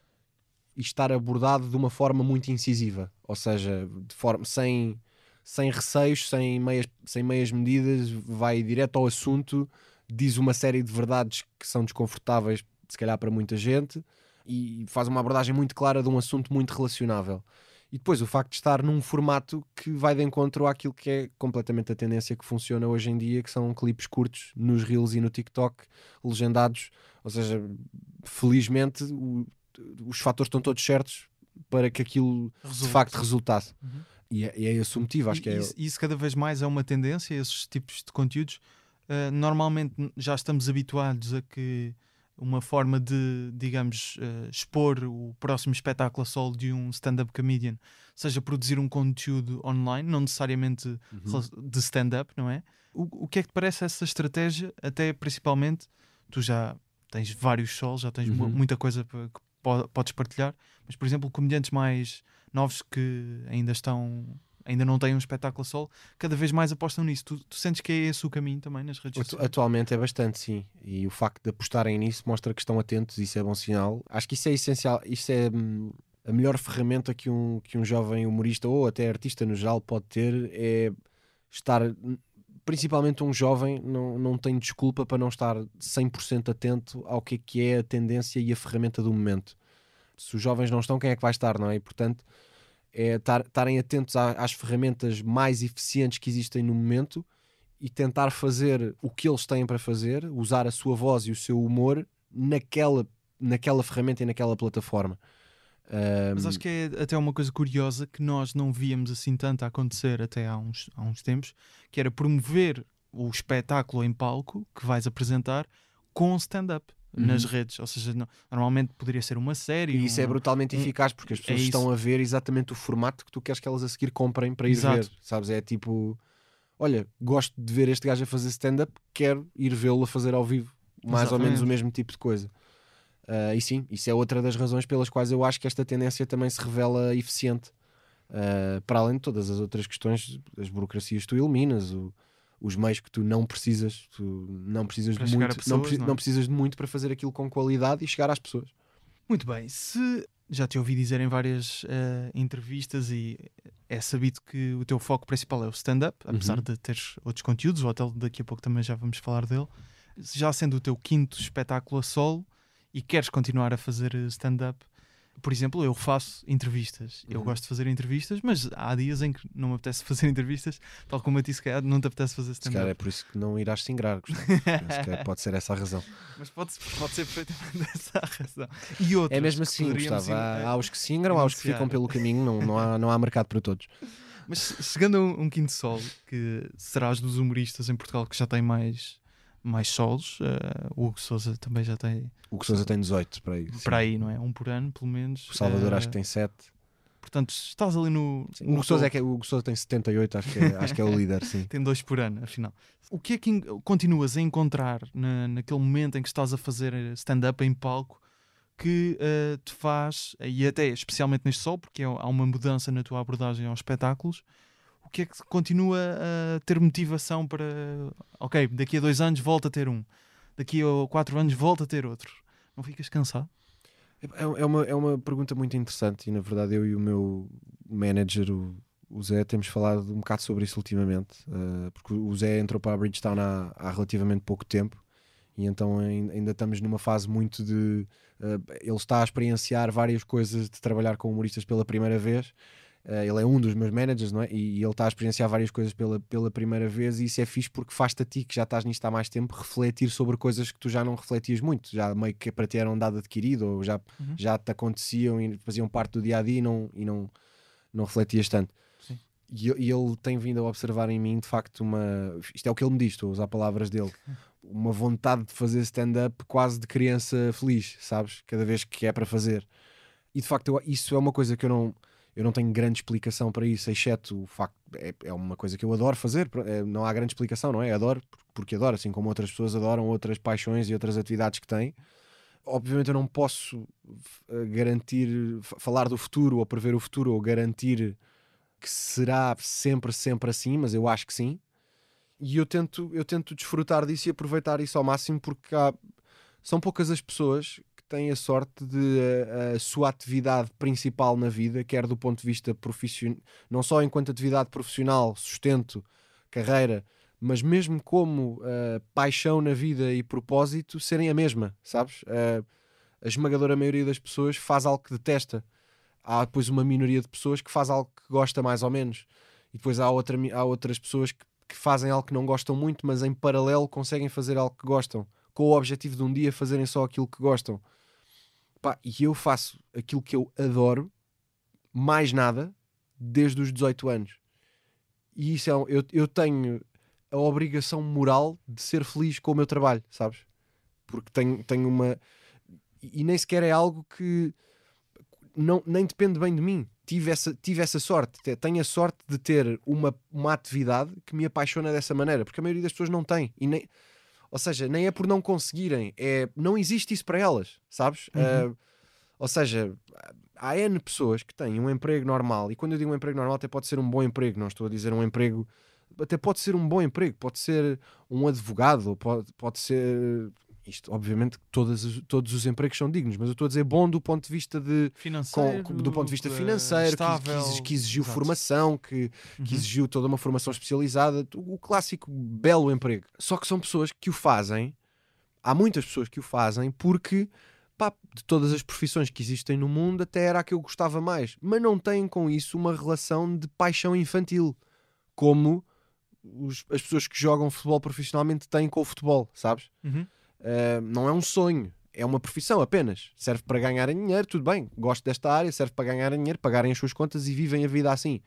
E estar abordado de uma forma muito incisiva. Ou seja, de forma, sem, sem receios, sem meias, sem meias medidas, vai direto ao assunto, diz uma série de verdades que são desconfortáveis, se calhar, para muita gente e faz uma abordagem muito clara de um assunto muito relacionável. E depois o facto de estar num formato que vai de encontro àquilo que é completamente a tendência que funciona hoje em dia, que são clipes curtos nos Reels e no TikTok, legendados. Ou seja, felizmente o, os fatores estão todos certos para que aquilo Resulta. de facto resultasse. Uhum. E, é, e é esse o motivo, acho e, que é. Isso, isso cada vez mais é uma tendência, esses tipos de conteúdos. Uh, normalmente já estamos habituados a que uma forma de, digamos, uh, expor o próximo espetáculo a solo de um stand-up comedian, seja produzir um conteúdo online, não necessariamente uhum. de stand-up, não é? O, o que é que te parece essa estratégia, até principalmente, tu já tens vários solos, já tens uhum. muita coisa que podes partilhar, mas, por exemplo, comediantes mais novos que ainda estão ainda não têm um espetáculo solo, cada vez mais apostam nisso. Tu, tu, sentes que é esse o caminho também nas redes sociais? Atualmente é bastante, sim. E o facto de apostarem nisso mostra que estão atentos, isso é bom sinal. Acho que isso é essencial, isso é hum, a melhor ferramenta que um, que um jovem humorista ou até artista no geral pode ter é estar. Hum, principalmente um jovem não, não tem desculpa para não estar 100% atento ao que é, que é a tendência e a ferramenta do momento. Se os jovens não estão, quem é que vai estar, não é? E, portanto, é estarem atentos às ferramentas mais eficientes que existem no momento e tentar fazer o que eles têm para fazer, usar a sua voz e o seu humor naquela, naquela ferramenta e naquela plataforma. Um... Mas acho que é até uma coisa curiosa que nós não víamos assim tanto acontecer até há uns, há uns tempos, que era promover o espetáculo em palco que vais apresentar com stand-up uhum. nas redes. Ou seja, não, normalmente poderia ser uma série. E isso é brutalmente um, eficaz porque as pessoas é estão a ver exatamente o formato que tu queres que elas a seguir comprem para ir Exato. ver. Sabes? É tipo, olha, gosto de ver este gajo a fazer stand-up, quero ir vê-lo a fazer ao vivo. Mais Exatamente. ou menos o mesmo tipo de coisa. Uh, e sim, isso é outra das razões pelas quais eu acho que esta tendência também se revela eficiente. Uh, para além de todas as outras questões, as burocracias tu eliminas, o, os meios que tu não precisas, tu não precisas para de muito, pessoas, não, pre não, não, precisas de muito para fazer aquilo com qualidade e chegar às pessoas. Muito bem, se já te ouvi dizer em várias uh, entrevistas e é sabido que o teu foco principal é o stand-up, apesar uhum. de teres outros conteúdos, o hotel daqui a pouco também já vamos falar dele. Já sendo o teu quinto espetáculo a solo e queres continuar a fazer stand-up, por exemplo, eu faço entrevistas. Eu Uhum. gosto de fazer entrevistas, mas há dias em que não me apetece fazer entrevistas, tal como eu disse que não te apetece fazer Se calhar é stand-up. por isso que não irás se ingrar. Se pode ser essa a razão. Mas pode, pode ser perfeitamente essa a razão. E outros É mesmo assim, Gustavo. Há, há os que se ingram, há os que ficam pelo caminho, não, não, há, não há mercado para todos. Mas chegando a um, um quinto solo, que serás dos humoristas em Portugal que já tem mais, mais solos, eh, o Hugo Souza também já tem O que Souza tem 18 para aí. sim. para aí, não é? Um por ano, pelo menos. O Salvador Eh, acho que tem 7. Portanto, estás ali no. Sim, o Hugo Souza, é que, é- o Hugo Souza tem 78, acho que é, acho que é o líder, sim. Tem dois por ano, afinal. O que é que continuas a encontrar na, naquele momento em que estás a fazer stand-up em palco que eh, te faz, e até especialmente neste sol, porque é- há uma mudança na tua abordagem aos espetáculos, que é que continua a ter motivação para, ok, daqui a dois anos volta a ter um, daqui a quatro anos volta a ter outro? Não ficas cansado? É, é uma, é uma pergunta muito interessante e na verdade eu e o meu manager, o, o Zé, temos falado um bocado sobre isso ultimamente, eh, porque o Zé entrou para a Bridgestone há, há relativamente pouco tempo e então ain- ainda estamos numa fase muito de. eh, ele está a experienciar várias coisas de trabalhar com humoristas pela primeira vez. Eh, ele é um dos meus managers, não é? E, e ele está a experienciar várias coisas pela, pela primeira vez, e isso é fixe porque faz-te a ti, que já estás nisto há mais tempo, refletir sobre coisas que tu já não refletias muito, já meio que para ti era um dado adquirido, ou já, Uhum. já te aconteciam e faziam parte do dia a dia e não, e não, não refletias tanto. Sim. E, e ele tem vindo a observar em mim, de facto, uma. Isto é o que ele me diz, estou a usar palavras dele. Uma vontade de fazer stand-up quase de criança feliz, sabes? Cada vez que é para fazer. E de facto, eu- isso é uma coisa que eu não, eu não tenho grande explicação para isso, exceto o facto. É, é uma coisa que eu adoro fazer, é, não há grande explicação, não é? Adoro por- porque adoro, assim como outras pessoas adoram outras paixões e outras atividades que têm. Obviamente, eu não posso eh, garantir, falar do futuro ou prever o futuro ou garantir que será sempre, sempre assim, mas eu acho que sim. E eu tento, eu tento desfrutar disso e aproveitar isso ao máximo porque há- são poucas as pessoas têm a sorte de a, a sua atividade principal na vida, quer do ponto de vista profissional, não só enquanto atividade profissional, sustento, carreira, mas mesmo como uh, paixão na vida e propósito, serem a mesma, sabes? Uh, a esmagadora maioria das pessoas faz algo que detesta. Há depois uma minoria de pessoas que faz algo que gosta mais ou menos. E depois há, outra, há outras pessoas que, que fazem algo que não gostam muito, mas em paralelo conseguem fazer algo que gostam, com o objetivo de um dia fazerem só aquilo que gostam. Pá, e eu faço aquilo que eu adoro, mais nada, desde os 18 anos. E isso é, eu, eu tenho a obrigação moral de ser feliz com o meu trabalho, sabes? Porque tenho, tenho uma. E nem sequer é algo que não, nem depende bem de mim. Tive essa, tive essa sorte. Te- Tenho a sorte de ter uma, uma atividade que me apaixona dessa maneira, porque a maioria das pessoas não tem. E nem, ou seja, nem é por não conseguirem, é, não existe isso para elas, sabes? Uhum. Ah, ou seja, há N pessoas que têm um emprego normal, e quando eu digo um emprego normal, até pode ser um bom emprego, não estou a dizer um emprego, até pode ser um bom emprego, pode ser um advogado, pode, pode ser. Isto, obviamente, todas, as- todos os empregos são dignos, mas eu estou a dizer bom do ponto de vista de. Financeiro, com- do ponto de vista financeiro, que- que, exigiu exato. formação, que, Uhum. que exigiu toda uma formação especializada, o clássico belo emprego. Só que são pessoas que o fazem, há muitas pessoas que o fazem porque, pá, de todas as profissões que existem no mundo, até era a que eu gostava mais, mas não têm com isso uma relação de paixão infantil, como os- as pessoas que jogam futebol profissionalmente têm com o futebol, sabes? Uhum. Uh, não é um sonho, é uma profissão apenas. Serve para ganharem dinheiro, tudo bem, gosto desta área, serve para ganharem dinheiro, pagarem as suas contas e vivem a vida assim.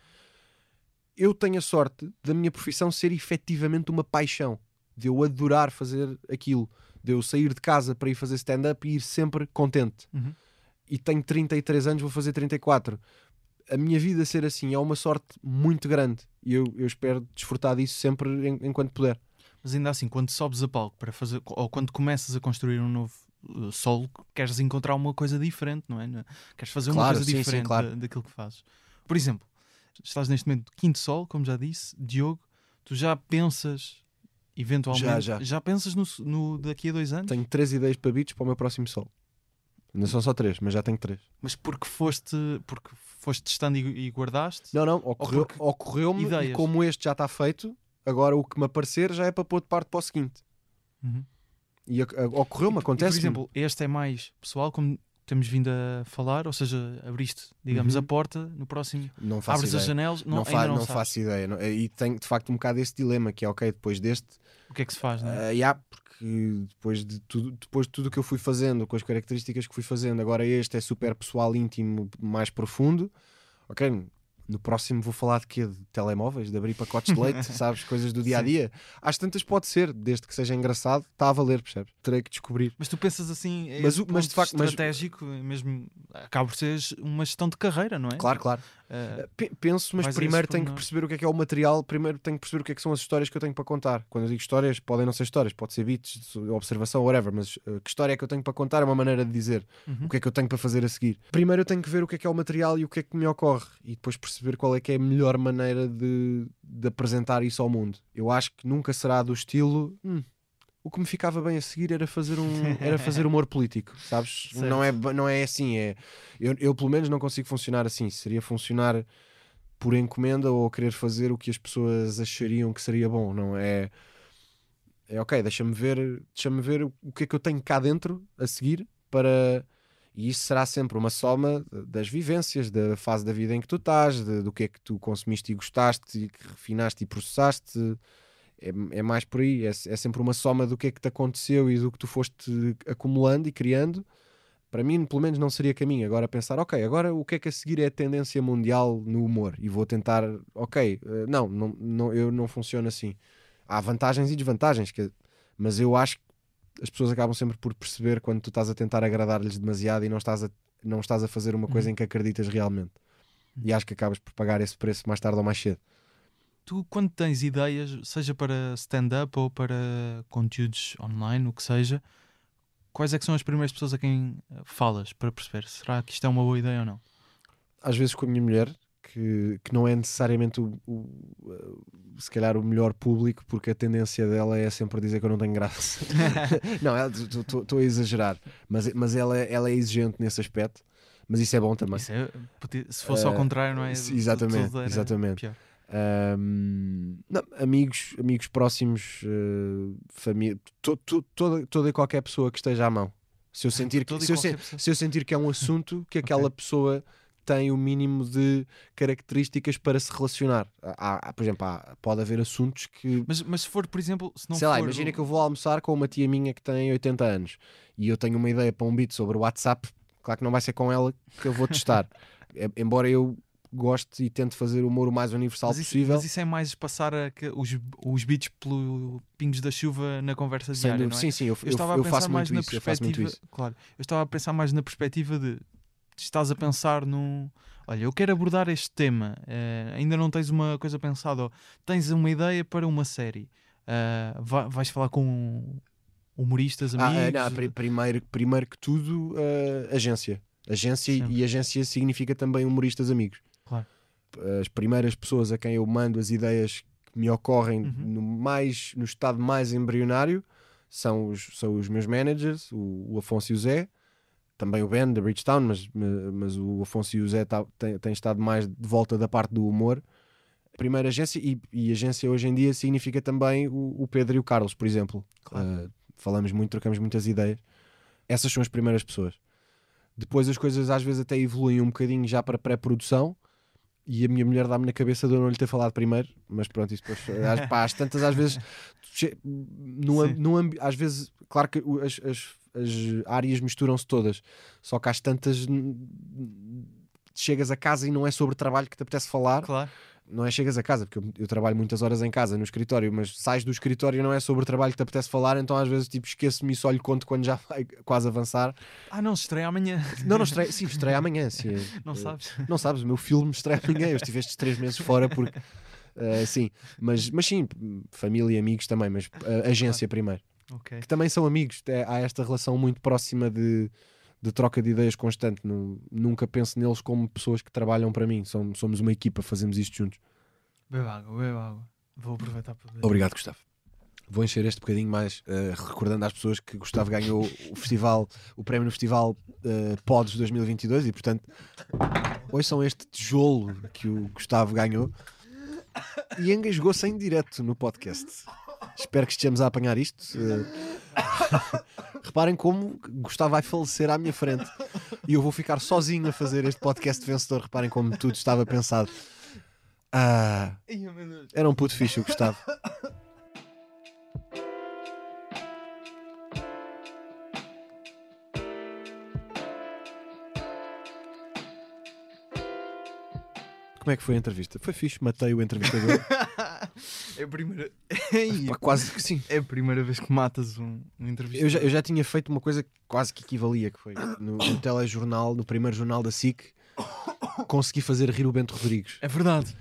Eu tenho a sorte da minha profissão ser efetivamente uma paixão, de eu adorar fazer aquilo, de eu sair de casa para ir fazer stand-up e ir sempre contente. Uhum. E tenho 33 anos, vou fazer 34. A minha vida ser assim é uma sorte muito grande e eu, eu espero desfrutar disso sempre en- enquanto puder. Mas ainda assim, quando sobes a palco para fazer, ou quando começas a construir um novo uh, solo, queres encontrar uma coisa diferente, não é? Queres fazer uma Claro, coisa sim, sim, diferente claro. da- daquilo que fazes. Por exemplo, estás neste momento quinto solo, como já disse, Diogo, tu já pensas eventualmente, Já, já. pensas no, no daqui a dois anos? Tenho três ideias para beats para o meu próximo solo. Ainda são só três, mas já tenho três. Mas porque foste, porque foste testando e, e guardaste? Não, não, ocorreu- ocorreu-me e ideias. como este já está feito, agora o que me aparecer já é para pôr de parte para o seguinte. Uhum. E ocorreu-me, acontece. Por exemplo, este é mais pessoal, como temos vindo a falar, ou seja, abriste, digamos, uhum. a porta, no próximo não abres ideia. as janelas, não, não, fa não, não faço ideia. E tenho de facto um bocado esse dilema que é ok, depois deste. O que é que se faz, não é? Uh, yeah, porque depois de tudo depois de tudo que eu fui fazendo, com as características que fui fazendo, agora este é super pessoal, íntimo, mais profundo. Ok, no próximo vou falar de quê? De telemóveis, de abrir pacotes de leite, sabes? Coisas do dia a dia. Às tantas pode ser, desde que seja engraçado, está a valer, percebes? Terei que descobrir. Mas tu pensas assim, mas, mas de facto, estratégico, mas... mesmo acaba por ser uma gestão de carreira, não é? Claro, claro. Uh, Penso, mas primeiro tenho que perceber o que é que é o material, primeiro tenho que perceber o que é que são as histórias que eu tenho para contar. Quando eu digo histórias, podem não ser histórias, pode ser bits, observação, whatever, mas uh, que história é que eu tenho para contar é uma maneira de dizer uhum. o que é que eu tenho para fazer a seguir. Primeiro eu tenho que ver o que é que é o material e o que é que me ocorre e depois perceber qual é que é a melhor maneira de, de apresentar isso ao mundo. Eu acho que nunca será do estilo. Hum, o que me ficava bem a seguir era fazer um era fazer humor político, sabes? Não é não é assim, é eu, eu pelo menos não consigo funcionar assim, seria funcionar por encomenda ou querer fazer o que as pessoas achariam que seria bom, não é? É ok, deixa-me ver, deixa-me ver o que é que eu tenho cá dentro a seguir para e isso será sempre uma soma das vivências, da fase da vida em que tu estás, de, do que é que tu consumiste e gostaste e que refinaste e processaste é, é mais por aí, é, é, sempre uma soma do que é que te aconteceu e do que tu foste acumulando e criando. Para mim, pelo menos, não seria caminho. Agora pensar, ok, agora o que é que a seguir é a tendência mundial no humor e vou tentar, ok, eh, não, não, não eu não funciono assim. Há vantagens e desvantagens, que, mas eu acho que as pessoas acabam sempre por perceber quando tu estás a tentar agradar-lhes demasiado e não estás a, não estás a fazer uma coisa uhum. em que acreditas realmente. E acho que acabas por pagar esse preço mais tarde ou mais cedo tu quando tens ideias, seja para stand-up ou para conteúdos online, o que seja, quais é que são as primeiras pessoas a quem eh, falas para perceber? Será que isto é uma boa ideia ou não? Às vezes com a minha mulher, que, que não é necessariamente o, o, o, se calhar o melhor público, porque a tendência dela é sempre dizer que eu não tenho graça. não, estou a exagerar, mas, mas ela, ela é exigente nesse aspecto. Mas isso é bom também. É, se fosse uh, ao contrário, não é? Exatamente, exatamente. Pior. Um, não, amigos, amigos próximos, uh, família, to, to, toda, toda e qualquer pessoa que esteja à mão. Se eu sentir que, se eu, se, se eu, sentir que é um assunto que aquela okay. pessoa tem o mínimo de características para se relacionar. Há, há por exemplo, há, pode haver assuntos que. Mas, mas se for, por exemplo, se não Sei for... lá, imagina que eu vou almoçar com uma tia minha que tem 80 anos e eu tenho uma ideia para um beat sobre o WhatsApp, claro que não vai ser com ela que eu vou testar. Embora eu gosto e tento fazer o humor o mais universal mas isso, possível. Mas isso é mais passar a, os, os beats pelo pingos da chuva na conversa diária, não é? Sim, sim, eu, eu, estava eu, a pensar faço mais na isso, perspectiva, claro, eu estava a pensar mais na perspectiva de estás a pensar num olha, eu quero abordar este tema, uh, ainda não tens uma coisa pensada, ou tens uma ideia para uma série, uh, vais falar com humoristas, amigos? Ah, não, primeiro, primeiro que tudo, uh, agência. Agência Sim. e agência significa também humoristas amigos. As primeiras pessoas a quem eu mando as ideias que me ocorrem uhum. no, mais, no estado mais embrionário são os, são os meus managers, o, o Afonso e o Zé, também o Ben da Bridgetown, mas, mas o Afonso e o Zé tá, têm, têm estado mais de volta da parte do humor. Primeira agência, e, e agência hoje em dia significa também o, o Pedro e o Carlos, por exemplo. Claro. Uh, falamos muito, trocamos muitas ideias. Essas são as primeiras pessoas. Depois as coisas às vezes até evoluem um bocadinho já para pré-produção e a minha mulher dá-me na cabeça de eu não lhe ter falado primeiro, mas pronto, isso depois, às, pá, às tantas, às vezes, no, no, às vezes, claro que as, as, as áreas misturam-se todas, só que às tantas chegas a casa e não é sobre trabalho que te apetece falar. Claro não é chegas a casa, porque eu, eu, trabalho muitas horas em casa, no escritório, mas sais do escritório não é sobre o trabalho que te apetece falar, então às vezes tipo, esqueço-me e só lhe conto quando já vai quase avançar. Ah, não, estreia amanhã. Não, não estreia, sim, estreia amanhã. Sim. Não sabes? Não sabes, o meu filme estreia amanhã, eu estive estes três meses fora porque. Uh, sim, mas, mas sim, família e amigos também, mas uh, agência primeiro. Okay. Que também são amigos, é, há esta relação muito próxima de de troca de ideias constante. nunca penso neles como pessoas que trabalham para mim. Somos, somos uma equipa, fazemos isto juntos. Bebe água, bebe água. Vou aproveitar para beber. Obrigado, Gustavo. Vou encher este bocadinho mais, uh, recordando às pessoas que Gustavo ganhou o festival, o prémio no Festival uh, Pods 2022 e, portanto, hoje são este tijolo que o Gustavo ganhou e engasgou-se em direto no podcast. Espero que estejamos a apanhar isto. Uh, reparem como Gustavo vai falecer à minha frente e eu vou ficar sozinho a fazer este podcast vencedor. Reparem como tudo estava pensado. Ah, era um puto fixe o Gustavo. Como é que foi a entrevista? Foi fixe, matei o entrevistador. é a primeira. Pá, quase que sim. É a primeira vez que matas um, um. Eu já, eu já tinha feito uma coisa quase que equivalia, que foi no, no telejornal, no primeiro jornal da SIC, consegui fazer rir o Bento Rodrigues. É verdade.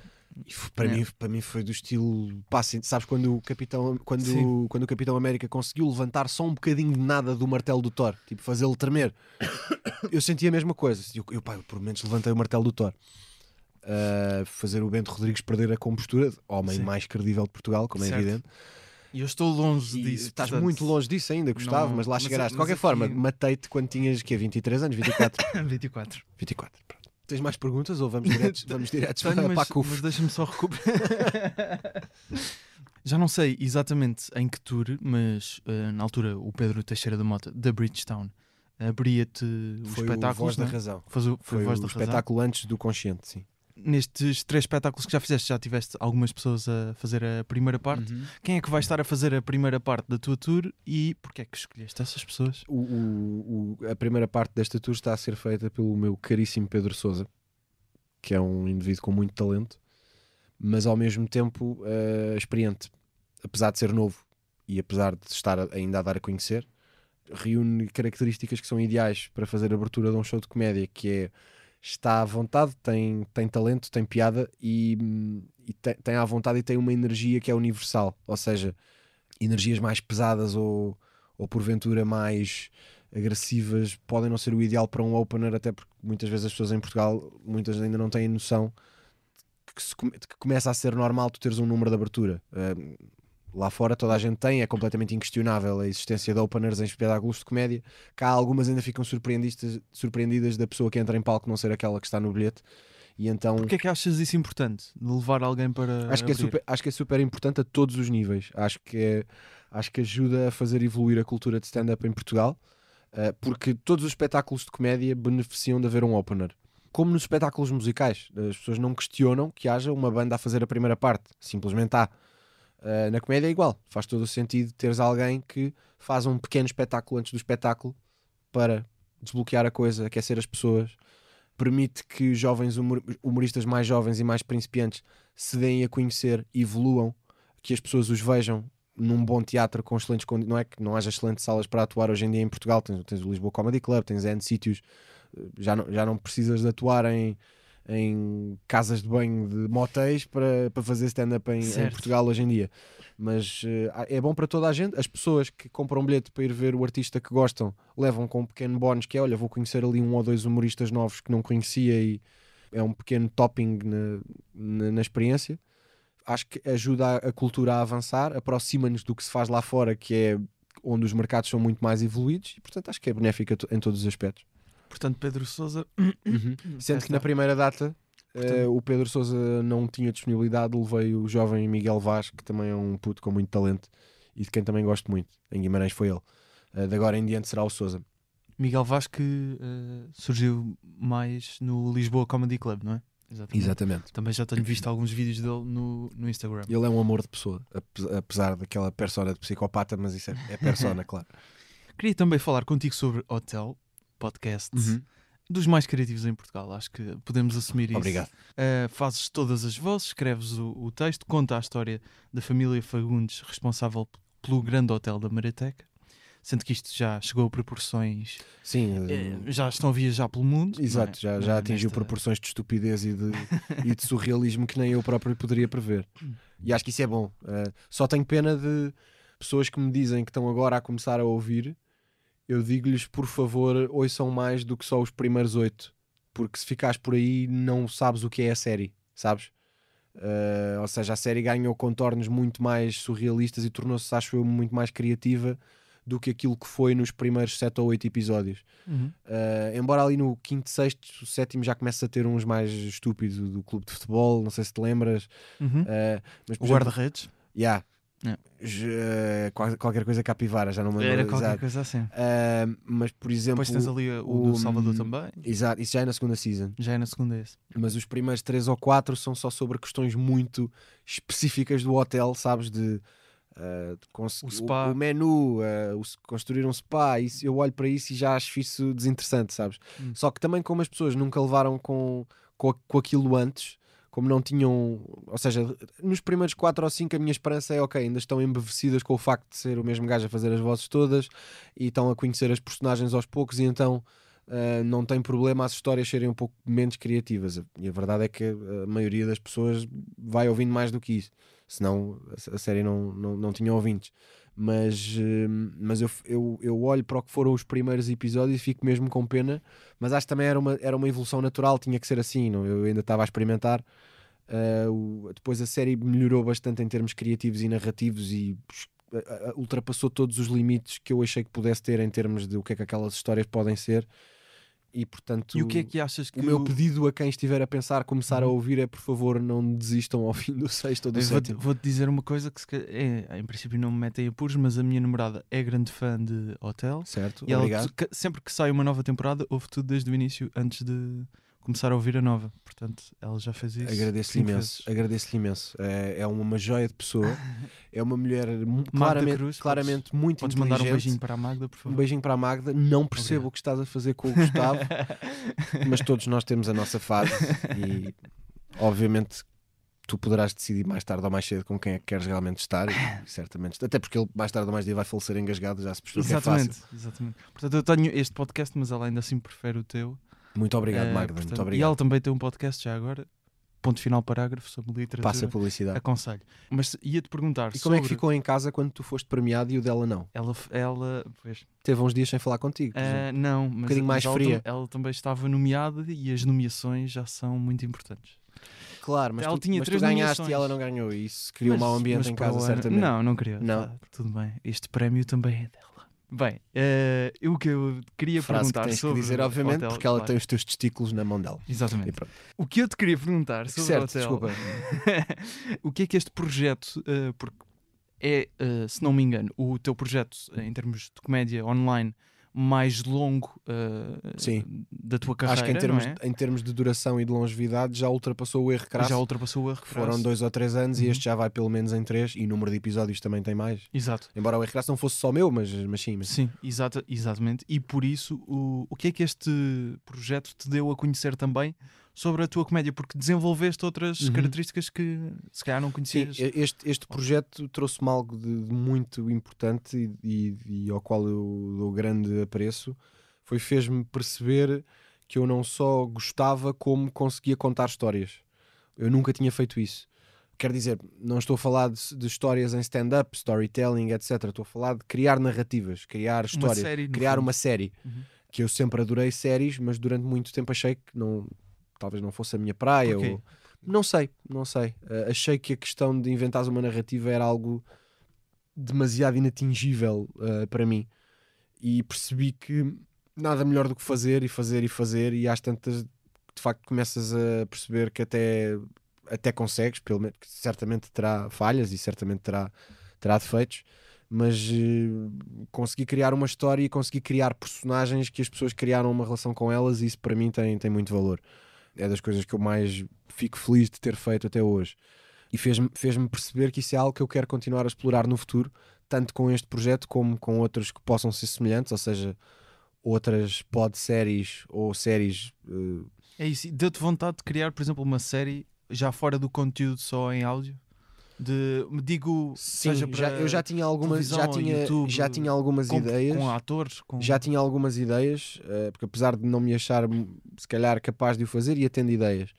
E para, é. mim, para mim foi do estilo. Pá, sabes quando o Capitão, quando, quando o Capitão América conseguiu levantar só um bocadinho de nada do martelo do Thor, tipo fazê-lo tremer. Eu senti a mesma coisa. Eu, eu, pá, eu por menos levantei o martelo do Thor uh, fazer o Bento Rodrigues perder a compostura, homem Sim. mais credível de Portugal, como é certo. é evidente. E eu estou longe e disso. Estás portanto... muito longe disso ainda, Gustavo, não, mas lá chegarás. De qualquer aqui... forma, matei-te quando tinhas que 23 anos, 24. 24. 24. Pronto. Tens mais perguntas ou vamos diretos, vamos diretos Tenho, para, mas, para a CUF? Mas deixa-me só recuperar. Já não sei exatamente em que tour, mas uh, na altura o Pedro Teixeira da Mota, da Bridgetown, abria-te o foi espetáculo. Voz da Razão. Foi, foi, foi voz o da espetáculo razão. antes do Consciente, sim nestes três espetáculos que já fizeste, já tiveste algumas pessoas a fazer a primeira parte. Uhum. Quem é que vai estar a fazer a primeira parte da tua tour e porquê é que escolheste essas pessoas? O, o, o, a primeira parte desta tour está a ser feita pelo meu caríssimo Pedro Souza, que é um indivíduo com muito talento, mas ao mesmo tempo uh, experiente, apesar de ser novo e apesar de estar ainda a dar a conhecer. Reúne características que são ideais para fazer a abertura de um show de comédia, que é está à vontade, tem, tem talento, tem piada e, e tem, tem à vontade e tem uma energia que é universal. Ou seja, energias mais pesadas ou, ou porventura mais agressivas podem não ser o ideal para um opener, até porque muitas vezes as pessoas em Portugal, muitas ainda não têm noção que, se, que começa a ser normal tu teres um número de abertura. Uh, Lá fora toda a gente tem, é completamente inquestionável a existência de openers em espetáculos de comédia. Cá algumas ainda ficam surpreendidas, surpreendidas da pessoa que entra em palco não ser aquela que está no bilhete. E então... Porquê é que achas isso importante? De levar alguém para. Acho que, é super, acho que é super importante a todos os níveis. Acho que, é, acho que ajuda a fazer evoluir a cultura de stand-up em Portugal, uh, porque todos os espetáculos de comédia beneficiam de haver um opener. Como nos espetáculos musicais, as pessoas não questionam que haja uma banda a fazer a primeira parte, simplesmente há. Uh, na comédia é igual, faz todo o sentido teres alguém que faz um pequeno espetáculo antes do espetáculo para desbloquear a coisa, aquecer as pessoas, permite que jovens humor humoristas mais jovens e mais principiantes se deem a conhecer, evoluam, que as pessoas os vejam num bom teatro com excelentes condições. Não é que não haja excelentes salas para atuar hoje em dia em Portugal, tens, tens o Lisboa Comedy Club, tens N sítios, já não, já não precisas de atuar em em casas de banho de motéis para, para fazer stand-up em, em, Portugal hoje em dia. Mas uh, é bom para toda a gente. As pessoas que compram um bilhete para ir ver o artista que gostam levam com um pequeno bónus que é: olha, vou conhecer ali um ou dois humoristas novos que não conhecia e é um pequeno topping na, na, na experiência. Acho que ajuda a, a cultura a avançar, aproxima-nos do que se faz lá fora, que é onde os mercados são muito mais evoluídos e, portanto, acho que é benéfica em todos os aspectos. Portanto, Pedro Souza. Uhum. Sendo que na primeira data uh, o Pedro Souza não tinha disponibilidade, levei o jovem Miguel Vaz, que também é um puto com muito talento e de quem também gosto muito. Em Guimarães foi ele. Uh, de agora em diante será o Souza. Miguel Vaz que uh, surgiu mais no Lisboa Comedy Club, não é? Exatamente. Exatamente. Também já tenho visto alguns vídeos dele no, no Instagram. Ele é um amor de pessoa, apesar daquela persona de psicopata, mas isso é, é persona, claro. Queria também falar contigo sobre Hotel, podcast uhum. dos mais criativos em Portugal. Acho que podemos assumir isso. Obrigado. Uh, fazes todas as vozes, escreves o, o, texto, conta a história da família Fagundes, responsável pelo grande hotel da Marateca. Sendo que isto já chegou a proporções. Sim, uh, já estão a viajar pelo mundo. Exato, é? já, já atingiu nesta... proporções de estupidez e de, e de surrealismo que nem eu próprio poderia prever. E acho que isso é bom. Uh, só tenho pena de pessoas que me dizem que estão agora a começar a ouvir eu digo-lhes, por favor, ouçam mais do que só os primeiros oito, porque se ficares por aí não sabes o que é a série, sabes? Uh, ou seja, a série ganhou contornos muito mais surrealistas e tornou-se, acho eu, muito mais criativa do que aquilo que foi nos primeiros sete ou oito episódios. Uhum. Uh, embora ali no quinto, sexto, sétimo já comece a ter uns mais estúpidos do clube de futebol, não sei se te lembras. Uhum. Uh, mas, o guarda-redes. Yeah, É. qualquer coisa capivara, já não me lembro. Era qualquer exato. coisa assim. Uh, mas, por exemplo. Depois tens ali o, o do Salvador também. Exato, isso já é na segunda season. Já é na segunda esse. Mas os primeiros três ou quatro são só sobre questões muito específicas do hotel, sabes? De. Uh, o, spa. O, o menu, uh, o, construir um spa, isso, eu olho para isso e já acho isso desinteressante, sabes? Hum. Só que também, como as pessoas nunca levaram com, com, com aquilo antes, como não tinham, ou seja, nos primeiros 4 ou 5 a minha esperança é ok, ainda estão embevecidas com o facto de ser o mesmo gajo a fazer as vozes todas e estão a conhecer as personagens aos poucos e então uh, não tem problema as histórias serem um pouco menos criativas. E a verdade é que a maioria das pessoas vai ouvindo mais do que isso, senão a, série não, não, não tinha ouvintes. Mas, uh, mas eu, eu, eu olho para o que foram os primeiros episódios e fico mesmo com pena, mas acho que também era uma, era uma evolução natural, tinha que ser assim, não? eu ainda estava a experimentar Uh, depois a série melhorou bastante em termos criativos e narrativos e uh, ultrapassou todos os limites que eu achei que pudesse ter em termos de o que é que aquelas histórias podem ser. E portanto, e o que é que achas que o meu pedido a quem estiver a pensar começar a uhum. ouvir é por favor não desistam ao fim do sexto ou do sétimo. Vou-te dizer uma coisa que é, em princípio não me metem apuros, mas a minha namorada é grande fã de Hotel. Certo, e obrigado. Ela, sempre que sai uma nova temporada, ouve tudo desde o início antes de começar a ouvir a nova. Portanto, ela já fez isso. Agradeço-lhe imenso. Agradeço-lhe imenso. É, é uma joia de pessoa. É uma mulher claramente, Cruz, claramente podes, muito podes mandar um beijinho para a Magda, por favor. Um beijinho para a Magda. Não percebo Obrigado. o que estás a fazer com o Gustavo, mas todos nós temos a nossa fase e, obviamente, tu poderás decidir mais tarde ou mais cedo com quem é que queres realmente estar, e, certamente, até porque ele mais tarde ou mais dia vai falecer engasgado, já se percebeu exatamente, que é fácil. Exatamente. Portanto, eu tenho este podcast, mas ela ainda assim prefere o teu. Muito obrigado, uh, Magda. Portanto, muito obrigado. E ela também tem um podcast já agora. Ponto final parágrafo sobre literatura. Passa a publicidade. Aconselho. Mas ia-te perguntar. E como é que ficou em casa quando tu foste premiado e o dela não? Ela. ela pois. Teve uns dias sem falar contigo. Uh, não, mas, um bocadinho mais ela, fria. Ela também estava nomeada e as nomeações já são muito importantes. Claro, mas, ela tu, tinha mas três tu ganhaste nomeações. e ela não ganhou. E isso criou mas, um mau ambiente em casa, certamente. Não, não criou. Não. Tá, tudo bem. Este prémio também é dela. Bem, uh, o que eu queria Frase perguntar que tens sobre. Que dizer, obviamente, hotel, porque ela claro. tem os teus testículos na mão dela. Exatamente. O que eu te queria perguntar sobre certo, o hotel. Desculpa. o que é que este projeto, uh, porque é, uh, se não me engano, o teu projeto em termos de comédia online mais longo uh, da tua carreira. Acho que em termos, é? em termos de duração e de longevidade já ultrapassou o erro crasso. Já ultrapassou o erro crasso. Foram dois ou três anos uhum. e este já vai pelo menos em três e o número de episódios também tem mais. Exato. Embora o erro crasso não fosse só meu, mas, mas sim. Mas... Sim, exata, exatamente. E por isso, o, o que é que este projeto te deu a conhecer também sobre a tua comédia, porque desenvolveste outras uhum. características que se calhar não conhecias. Sim, este, este projeto trouxe-me algo de, de, muito importante e, e, e, ao qual eu dou grande apreço. Foi fez-me perceber que eu não só gostava, como conseguia contar histórias. Eu nunca tinha feito isso. Quer dizer, não estou a falar de, de histórias em stand-up, storytelling, etc. Estou a falar de criar narrativas, criar histórias, uma série, criar fundo. uma série. Uhum. Que eu sempre adorei séries, mas durante muito tempo achei que não, talvez não fosse a minha praia. Ou... Não sei, não sei. Uh, achei que a questão de inventares uma narrativa era algo demasiado inatingível uh, para mim. E percebi que nada melhor do que fazer e fazer e fazer, e às tantas, de facto, começas a perceber que até, até consegues, pelo menos, certamente terá falhas e certamente terá, terá defeitos. Mas uh, consegui criar uma história e consegui criar personagens que as pessoas criaram uma relação com elas, e isso para mim tem, tem muito valor é das coisas que eu mais fico feliz de ter feito até hoje. E fez-me fez perceber que isso é algo que eu quero continuar a explorar no futuro, tanto com este projeto como com outros que possam ser semelhantes, ou seja, outras pod-séries ou séries. Uh... É isso, deu-te vontade de criar, por exemplo, uma série já fora do conteúdo só em áudio? De digo Sim, já, eu já tinha algumas já tinha YouTube, já tinha algumas com, ideias com atores com... já tinha algumas ideias uh, porque apesar de não me achar se calhar capaz de o fazer ia tendo ideias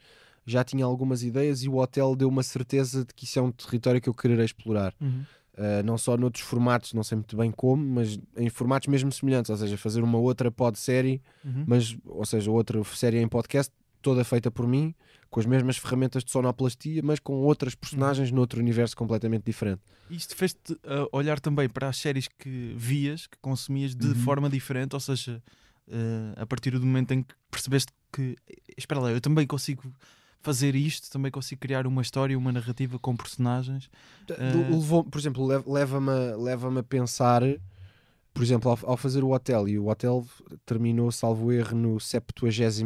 já tinha algumas ideias e o hotel deu uma certeza de que isso é um território que eu quererei explorar uhum. uh, não só noutros formatos não sei muito bem como mas em formatos mesmo semelhantes ou seja fazer uma outra pod série uhum. mas ou seja outra série em podcast toda feita por mim com as mesmas ferramentas de sonoplastia, mas com outras personagens uhum. noutro universo completamente diferente. Isto fez-te uh, olhar também para as séries que vias, que consumias de uhum. forma diferente, ou seja, uh, a partir do momento em que percebeste que, espera lá, eu também consigo fazer isto, também consigo criar uma história, uma narrativa com personagens. Uh... Levou, por exemplo, leva-me leva a pensar, por exemplo, ao, ao, fazer o hotel, e o hotel terminou, salvo erro, no 73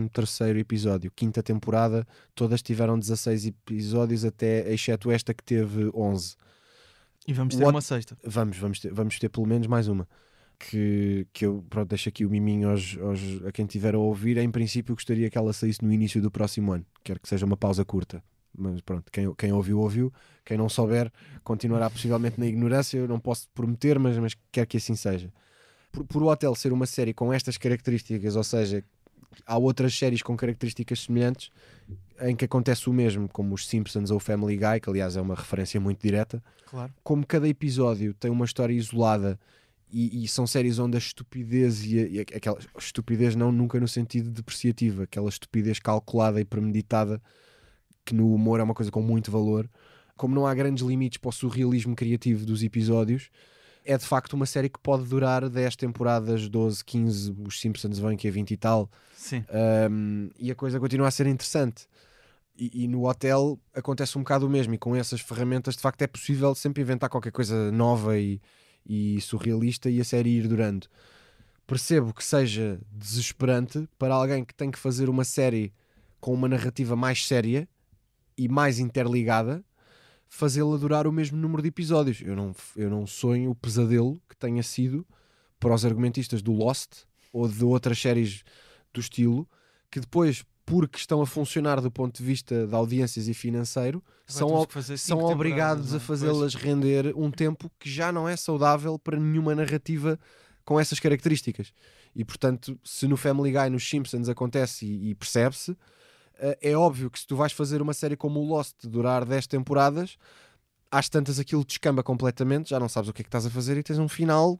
episódio, quinta temporada, todas tiveram 16 episódios, até exceto esta que teve 11. E vamos ter uma sexta. Vamos, vamos ter, vamos ter pelo menos mais uma que, que eu pronto, deixo aqui o miminho aos, aos, a quem tiver a ouvir. Em princípio, gostaria que ela saísse no início do próximo ano. Quero que seja uma pausa curta. Mas pronto, quem, quem ouviu, ouviu. Quem não souber, continuará possivelmente na ignorância. Eu não posso prometer, mas, mas quero que assim seja. Por, por o Hotel ser uma série com estas características, ou seja, há outras séries com características semelhantes em que acontece o mesmo, como os Simpsons ou Family Guy, que aliás é uma referência muito direta. Claro. Como cada episódio tem uma história isolada e, e, são séries onde a estupidez e, a, e aquela estupidez não nunca no sentido depreciativo, aquela estupidez calculada e premeditada que no humor é uma coisa com muito valor. Como não há grandes limites para o surrealismo criativo dos episódios, é de facto uma série que pode durar 10 temporadas, 12, 15, os Simpsons vêm que é 20 e tal. Sim. Um, e a coisa continua a ser interessante. E, e, no hotel acontece um bocado o mesmo, e com essas ferramentas de facto é possível sempre inventar qualquer coisa nova e, e surrealista e a série ir durando. Percebo que seja desesperante para alguém que tem que fazer uma série com uma narrativa mais séria e mais interligada, fazê-la durar o mesmo número de episódios. Eu não, eu não sonho o pesadelo que tenha sido para os argumentistas do Lost ou de outras séries do estilo, que depois porque estão a funcionar do ponto de vista de audiências e financeiro, são, são obrigados a é? fazê-las render um tempo que já não é saudável para nenhuma narrativa com essas características. E portanto, se no Family Guy, nos Simpsons acontece e, e percebe-se, é óbvio que se tu vais fazer uma série como o Lost durar 10 temporadas, às tantas aquilo descamba completamente, já não sabes o que é que estás a fazer e tens um final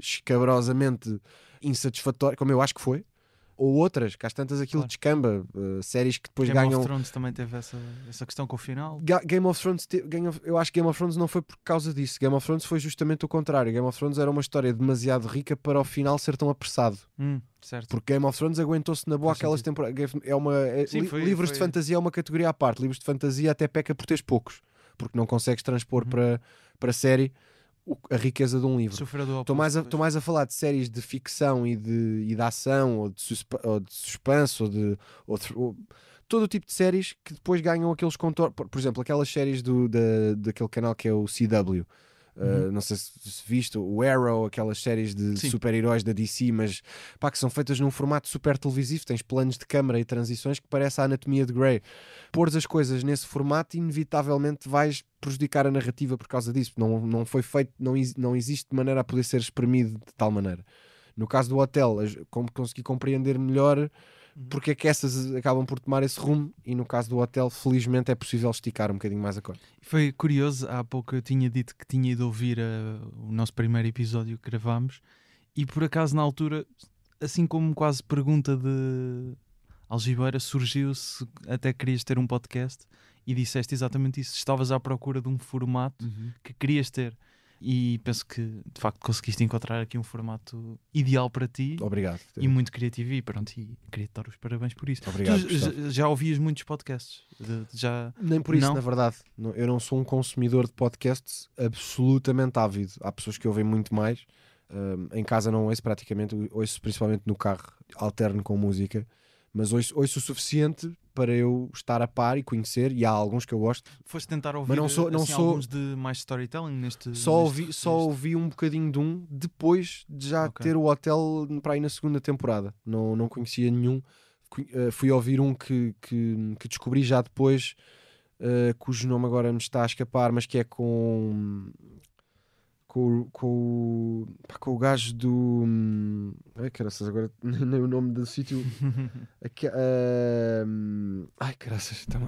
escabrosamente insatisfatório, como eu acho que foi ou outras, que às tantas aquilo claro. descamba, uh, séries que depois Game ganham. Game of Thrones também teve essa, essa questão com o final. Ga Game of Thrones, te... Game of... eu acho que Game of Thrones não foi por causa disso. Game of Thrones foi justamente o contrário. Game of Thrones era uma história demasiado rica para o final ser tão apressado. Hum. Porque Game of Thrones aguentou-se na boa Faz aquelas temporadas. É uma... É... Sim, foi, livros foi... de fantasia é uma categoria à parte. Livros de fantasia até peca por teres poucos, porque não consegues transpor uhum. para, para série a riqueza de um livro. Estou mais, a, mais a falar de séries de ficção e de, e de ação, ou de, suspe, ou de suspense, ou de. Ou, todo o tipo de séries que depois ganham aqueles contornos. Por, por, exemplo, aquelas séries do, da, daquele canal que é o CW. Uhum. Uh, não sei se, viste o Arrow, aquelas séries de super-heróis da DC, mas pá, que são feitas num formato super televisivo. Tens planos de câmara e transições que parece a anatomia de Grey. Pôres as coisas nesse formato, inevitavelmente vais prejudicar a narrativa por causa disso. Não, não foi feito, não, não existe maneira a poder ser espremido de tal maneira. No caso do hotel, como consegui compreender melhor. Porque é que essas acabam por tomar esse rumo e no caso do hotel, felizmente é possível esticar um bocadinho mais a cor. Foi curioso, há pouco eu tinha dito que tinha ido ouvir uh, o nosso primeiro episódio que gravámos e por acaso na altura, assim como quase pergunta de Algibeira, surgiu se até querias ter um podcast e disseste exatamente isso, estavas à procura de um formato uhum. que querias ter e penso que de facto conseguiste encontrar aqui um formato ideal para ti. Obrigado. E muito criativo e pronto, e queria te dar os parabéns por isso. Obrigado. Tu já, ouvias muitos podcasts? Já... Nem por isso, não? na verdade. Eu não sou um consumidor de podcasts absolutamente ávido. Há pessoas que ouvem muito mais. Um, em casa não ouço praticamente, ouço principalmente no carro, alterno com música, mas ouço, ouço o suficiente para eu estar a par e conhecer, e há alguns que eu gosto. Foste tentar ouvir mas não sou, não assim, sou... alguns de mais storytelling neste. Só, ouvi, neste... só ouvi um bocadinho de um depois de já okay. ter o hotel para ir na segunda temporada. Não, não conhecia nenhum. Uh, fui ouvir um que, que, que descobri já depois, uh, cujo nome agora me está a escapar, mas que é com com, com, com o gajo do. Hum, ai, caraças, agora nem o nome do sítio. uh, ai, caraças, tá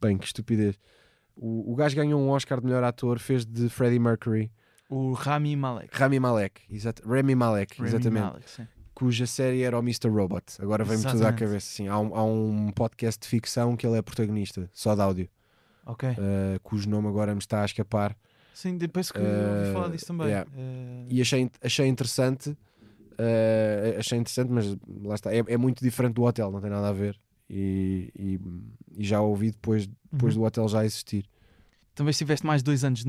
bem, que estupidez. O, o gajo ganhou um Oscar de melhor ator, fez de Freddie Mercury. O Rami Malek. Rami Malek, exato. Rami Malek, Rami exatamente. Malek, cuja série era o Mr. Robot. Agora vem-me tudo à cabeça. Sim, há, um, há um podcast de ficção que ele é protagonista, só de áudio. Ok. Uh, cujo nome agora me está a escapar. Sim, depois que uh, ouvi falar disso também. Yeah. Uh... E achei, achei interessante, uh, achei interessante, mas lá está, é, é, muito diferente do hotel, não tem nada a ver. e, e, e já ouvi depois, depois Uhum. do hotel já existir. Também estiveste mais dois anos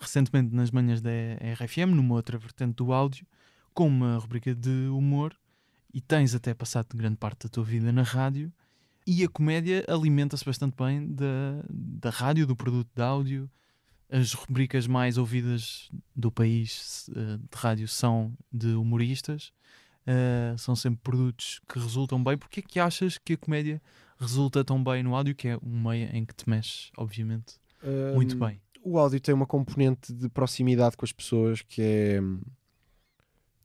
recentemente nas manhãs da RFM, numa outra vertente do áudio, com uma rubrica de humor, e tens até passado grande parte da tua vida na rádio. E a comédia alimenta-se bastante bem da, da rádio, do produto de áudio. As rubricas mais ouvidas do país eh, de rádio são de humoristas. Eh, são sempre produtos que resultam bem. Porquê é que achas que a comédia resulta tão bem no áudio, que é um meio em que te mexes, obviamente, muito Hum, bem? O áudio tem uma componente de proximidade com as pessoas que é,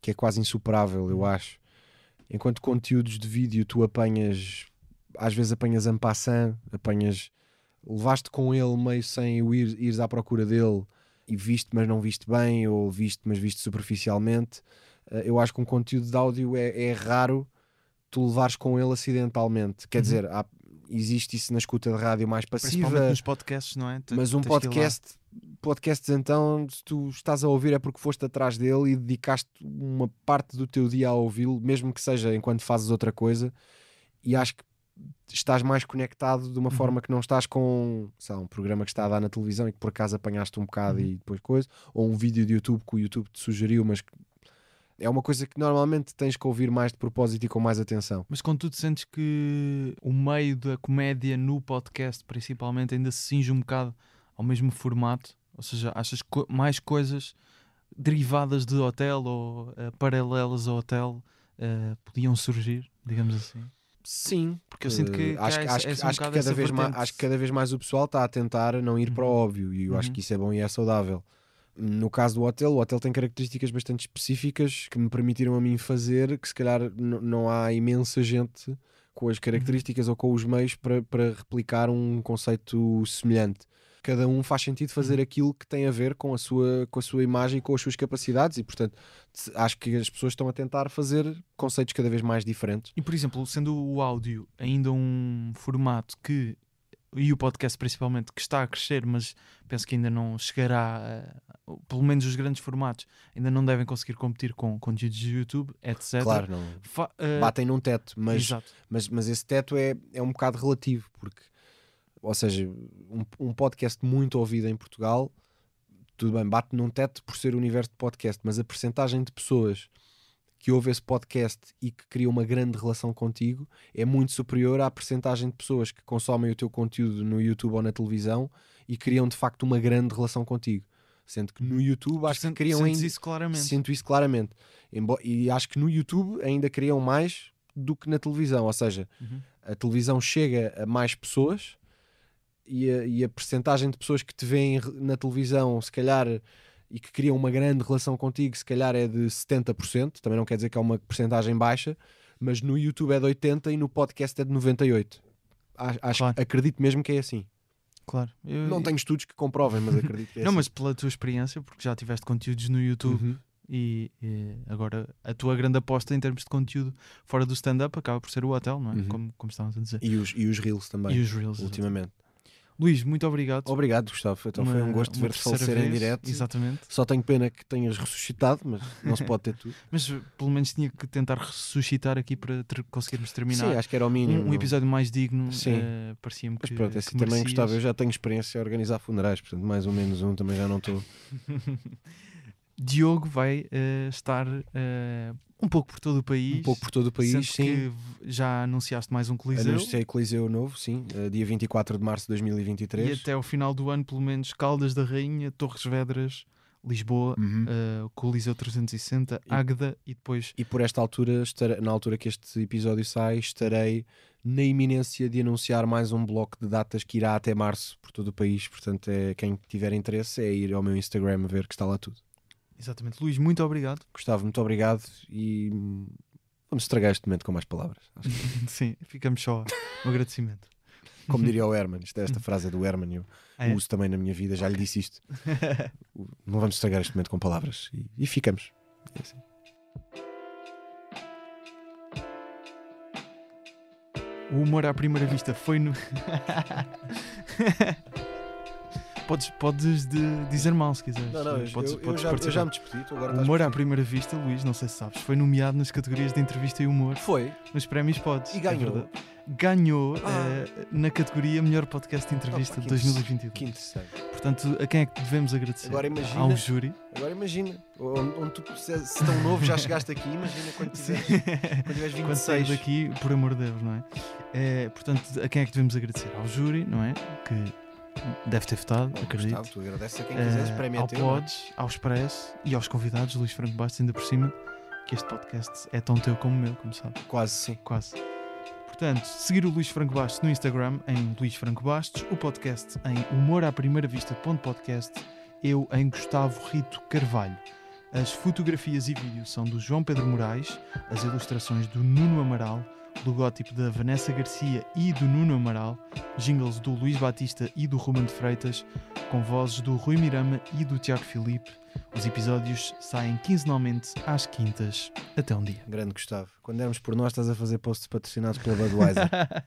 que é quase insuperável, eu acho. Enquanto conteúdos de vídeo tu apanhas, às vezes apanhas en passant, apanhas, levaste com ele meio sem o ir, ires à procura dele e viste, mas não viste bem, ou viste, mas viste superficialmente. Eh, Eu acho que um conteúdo de áudio é, é raro tu levares com ele acidentalmente. Quer Uhum. dizer, há- existe isso na escuta de rádio mais passiva. Nos podcasts, não é? Te- Mas um podcast, podcasts então, se tu estás a ouvir é porque foste atrás dele e dedicaste uma parte do teu dia a ouvi-lo, mesmo que seja enquanto fazes outra coisa, e acho que estás mais conectado de uma Uhum. forma que não estás com sei lá, um programa que está a dar na televisão e que por acaso apanhaste um bocado Uhum. e depois coisa, ou um vídeo de YouTube que o YouTube te sugeriu, mas é uma coisa que normalmente tens que ouvir mais de propósito e com mais atenção. Mas tu sentes que o meio da comédia no podcast, principalmente, ainda se cinge um bocado ao mesmo formato, ou seja, achas co- mais coisas derivadas de hotel ou eh, paralelas ao hotel eh, podiam surgir, digamos assim? Sim, Porque eu sinto que, Eh, acho, que- acho, um acho cada vez mais, acho que cada vez mais o pessoal está a tentar não ir para o Uhum. óbvio e eu acho Uhum. que isso é bom e é saudável. No caso do hotel, o hotel tem características bastante específicas que me permitiram a mim fazer que se calhar não há imensa gente com Uhum. as características ou com os meios para, para replicar um conceito semelhante. Cada um faz sentido fazer Uhum. aquilo que tem a ver com a sua, com a sua imagem e com as suas capacidades e portanto acho que as pessoas estão a tentar fazer conceitos cada vez mais diferentes. E por exemplo, sendo o áudio ainda um formato que, e o podcast principalmente, que está a crescer, mas penso que ainda não chegará, a, pelo menos os grandes formatos, ainda não devem conseguir competir com conteúdos de YouTube, etc. Claro, não, Fa- eh, batem num teto, mas, Exato. mas, mas esse teto é, é um bocado relativo, porque, ou seja, um, um podcast muito ouvido em Portugal, tudo bem, bate num teto por ser o universo de podcast, mas a percentagem de pessoas que ouve esse podcast e que cria uma grande relação contigo é muito superior à percentagem de pessoas que consomem o teu conteúdo no YouTube ou na televisão e criam de facto uma grande relação contigo. Sendo que no YouTube acho que criam ainda, isso claramente. Sinto isso claramente. E acho que no YouTube ainda criam mais do que na televisão. Ou seja, Uhum. a televisão chega a mais pessoas e a, e a percentagem de pessoas que te veem na televisão, se calhar, e que criam uma grande relação contigo, se calhar é de 70%. Também não quer dizer que é uma percentagem baixa, mas no YouTube é de 80% e no podcast é de 98%. Acho, acho- Claro. Acredito mesmo que é assim. Claro. Eu- Não tenho estudos que comprovem, mas acredito que é Não, assim. mas pela tua experiência, porque já tiveste conteúdos no YouTube Uhum. e, e agora a tua grande aposta em termos de conteúdo fora do stand-up acaba por ser o hotel, não é? Uhum. Como, como estávamos a dizer. E os, e os Reels também, E os Reels. ultimamente. Luís, muito obrigado. Obrigado, Gustavo. Então foi Uma- um gosto ver-te falecer em vez, direto. Exatamente. Só tenho pena que tenhas ressuscitado, mas não se pode ter tudo. Mas uh, pelo menos tinha que tentar ressuscitar aqui para ter- conseguirmos terminar Sim, acho que era o mínimo. um, um episódio mais digno. Sim. eh, Parecia-me Mas que. pronto, que assim também gostava. Eu já tenho experiência a organizar funerais, portanto, mais ou menos um também já não estou. Diogo vai eh, estar eh, um pouco por todo o país. Um pouco por todo o país, sim. já anunciaste mais um Coliseu. Anunciei Coliseu novo, sim, eh, dia 24 de março de 2023. E até ao final do ano, pelo menos, Caldas da Rainha, Torres Vedras, Lisboa, Uhum. eh, Coliseu 360, E- Águeda e depois. E por esta altura, estarei- na altura que este episódio sai, estarei na iminência de anunciar mais um bloco de datas que irá até março por todo o país. Portanto, é, quem tiver interesse é ir ao meu Instagram ver que está lá tudo. Exatamente. Luís, muito obrigado. Gustavo, muito obrigado e vamos estragar este momento com mais palavras. Sim, ficamos só no agradecimento. Como diria o Herman, isto, esta frase é do Herman e eu Ah, é? uso também na minha vida, já lhe disse isto. Não vamos estragar este momento com palavras e, e ficamos. É assim. O humor à primeira vista foi no. Podes, podes de, dizer mal se quiseres. Não, não, eu, podes, eu, podes já, eu já me despedi. Humor à primeira vista, Luís, não sei se sabes, foi nomeado nas categorias de entrevista e humor Foi. nos prémios Pods. E é ganhou. verdade. ganhou Ah. eh, na categoria Melhor Podcast de Entrevista de que interess- 2022. Que interessante. Portanto, a quem é que devemos agradecer? Agora imagina- Ao júri. Agora imagina, onde, onde tu, se, se tão novo já chegaste aqui, imagina quando tiveres, quando tiveres Quando sair 26. daqui, por amor de Deus, não é? Eh, portanto, a quem é que devemos agradecer? Ao júri, não é? Que deve ter votado, Oh, acredito. Gustavo, tu a quem quiseres, Eh, prémio ao teu. é? Pods, ao Expresso e aos convidados, Luís Franco Bastos, ainda por cima, que este podcast é tão teu como o meu, como sabes. Quase sim. Quase. Portanto, seguir o Luís Franco Bastos no Instagram em Luís Franco Bastos, o podcast em humor à primeira vista.podcast, eu em Gustavo Rito Carvalho. As fotografias e vídeos são do João Pedro Moraes, as ilustrações do Nuno Amaral, logótipo da Vanessa Garcia e do Nuno Amaral, jingles do Luís Batista e do Ruben de Freitas, com vozes do Rui Mirama e do Tiago Filipe. Os episódios saem quinzenalmente às quintas. Até um dia. Grande Gustavo. Quando dermos por nós, estás a fazer posts patrocinados pela Budweiser.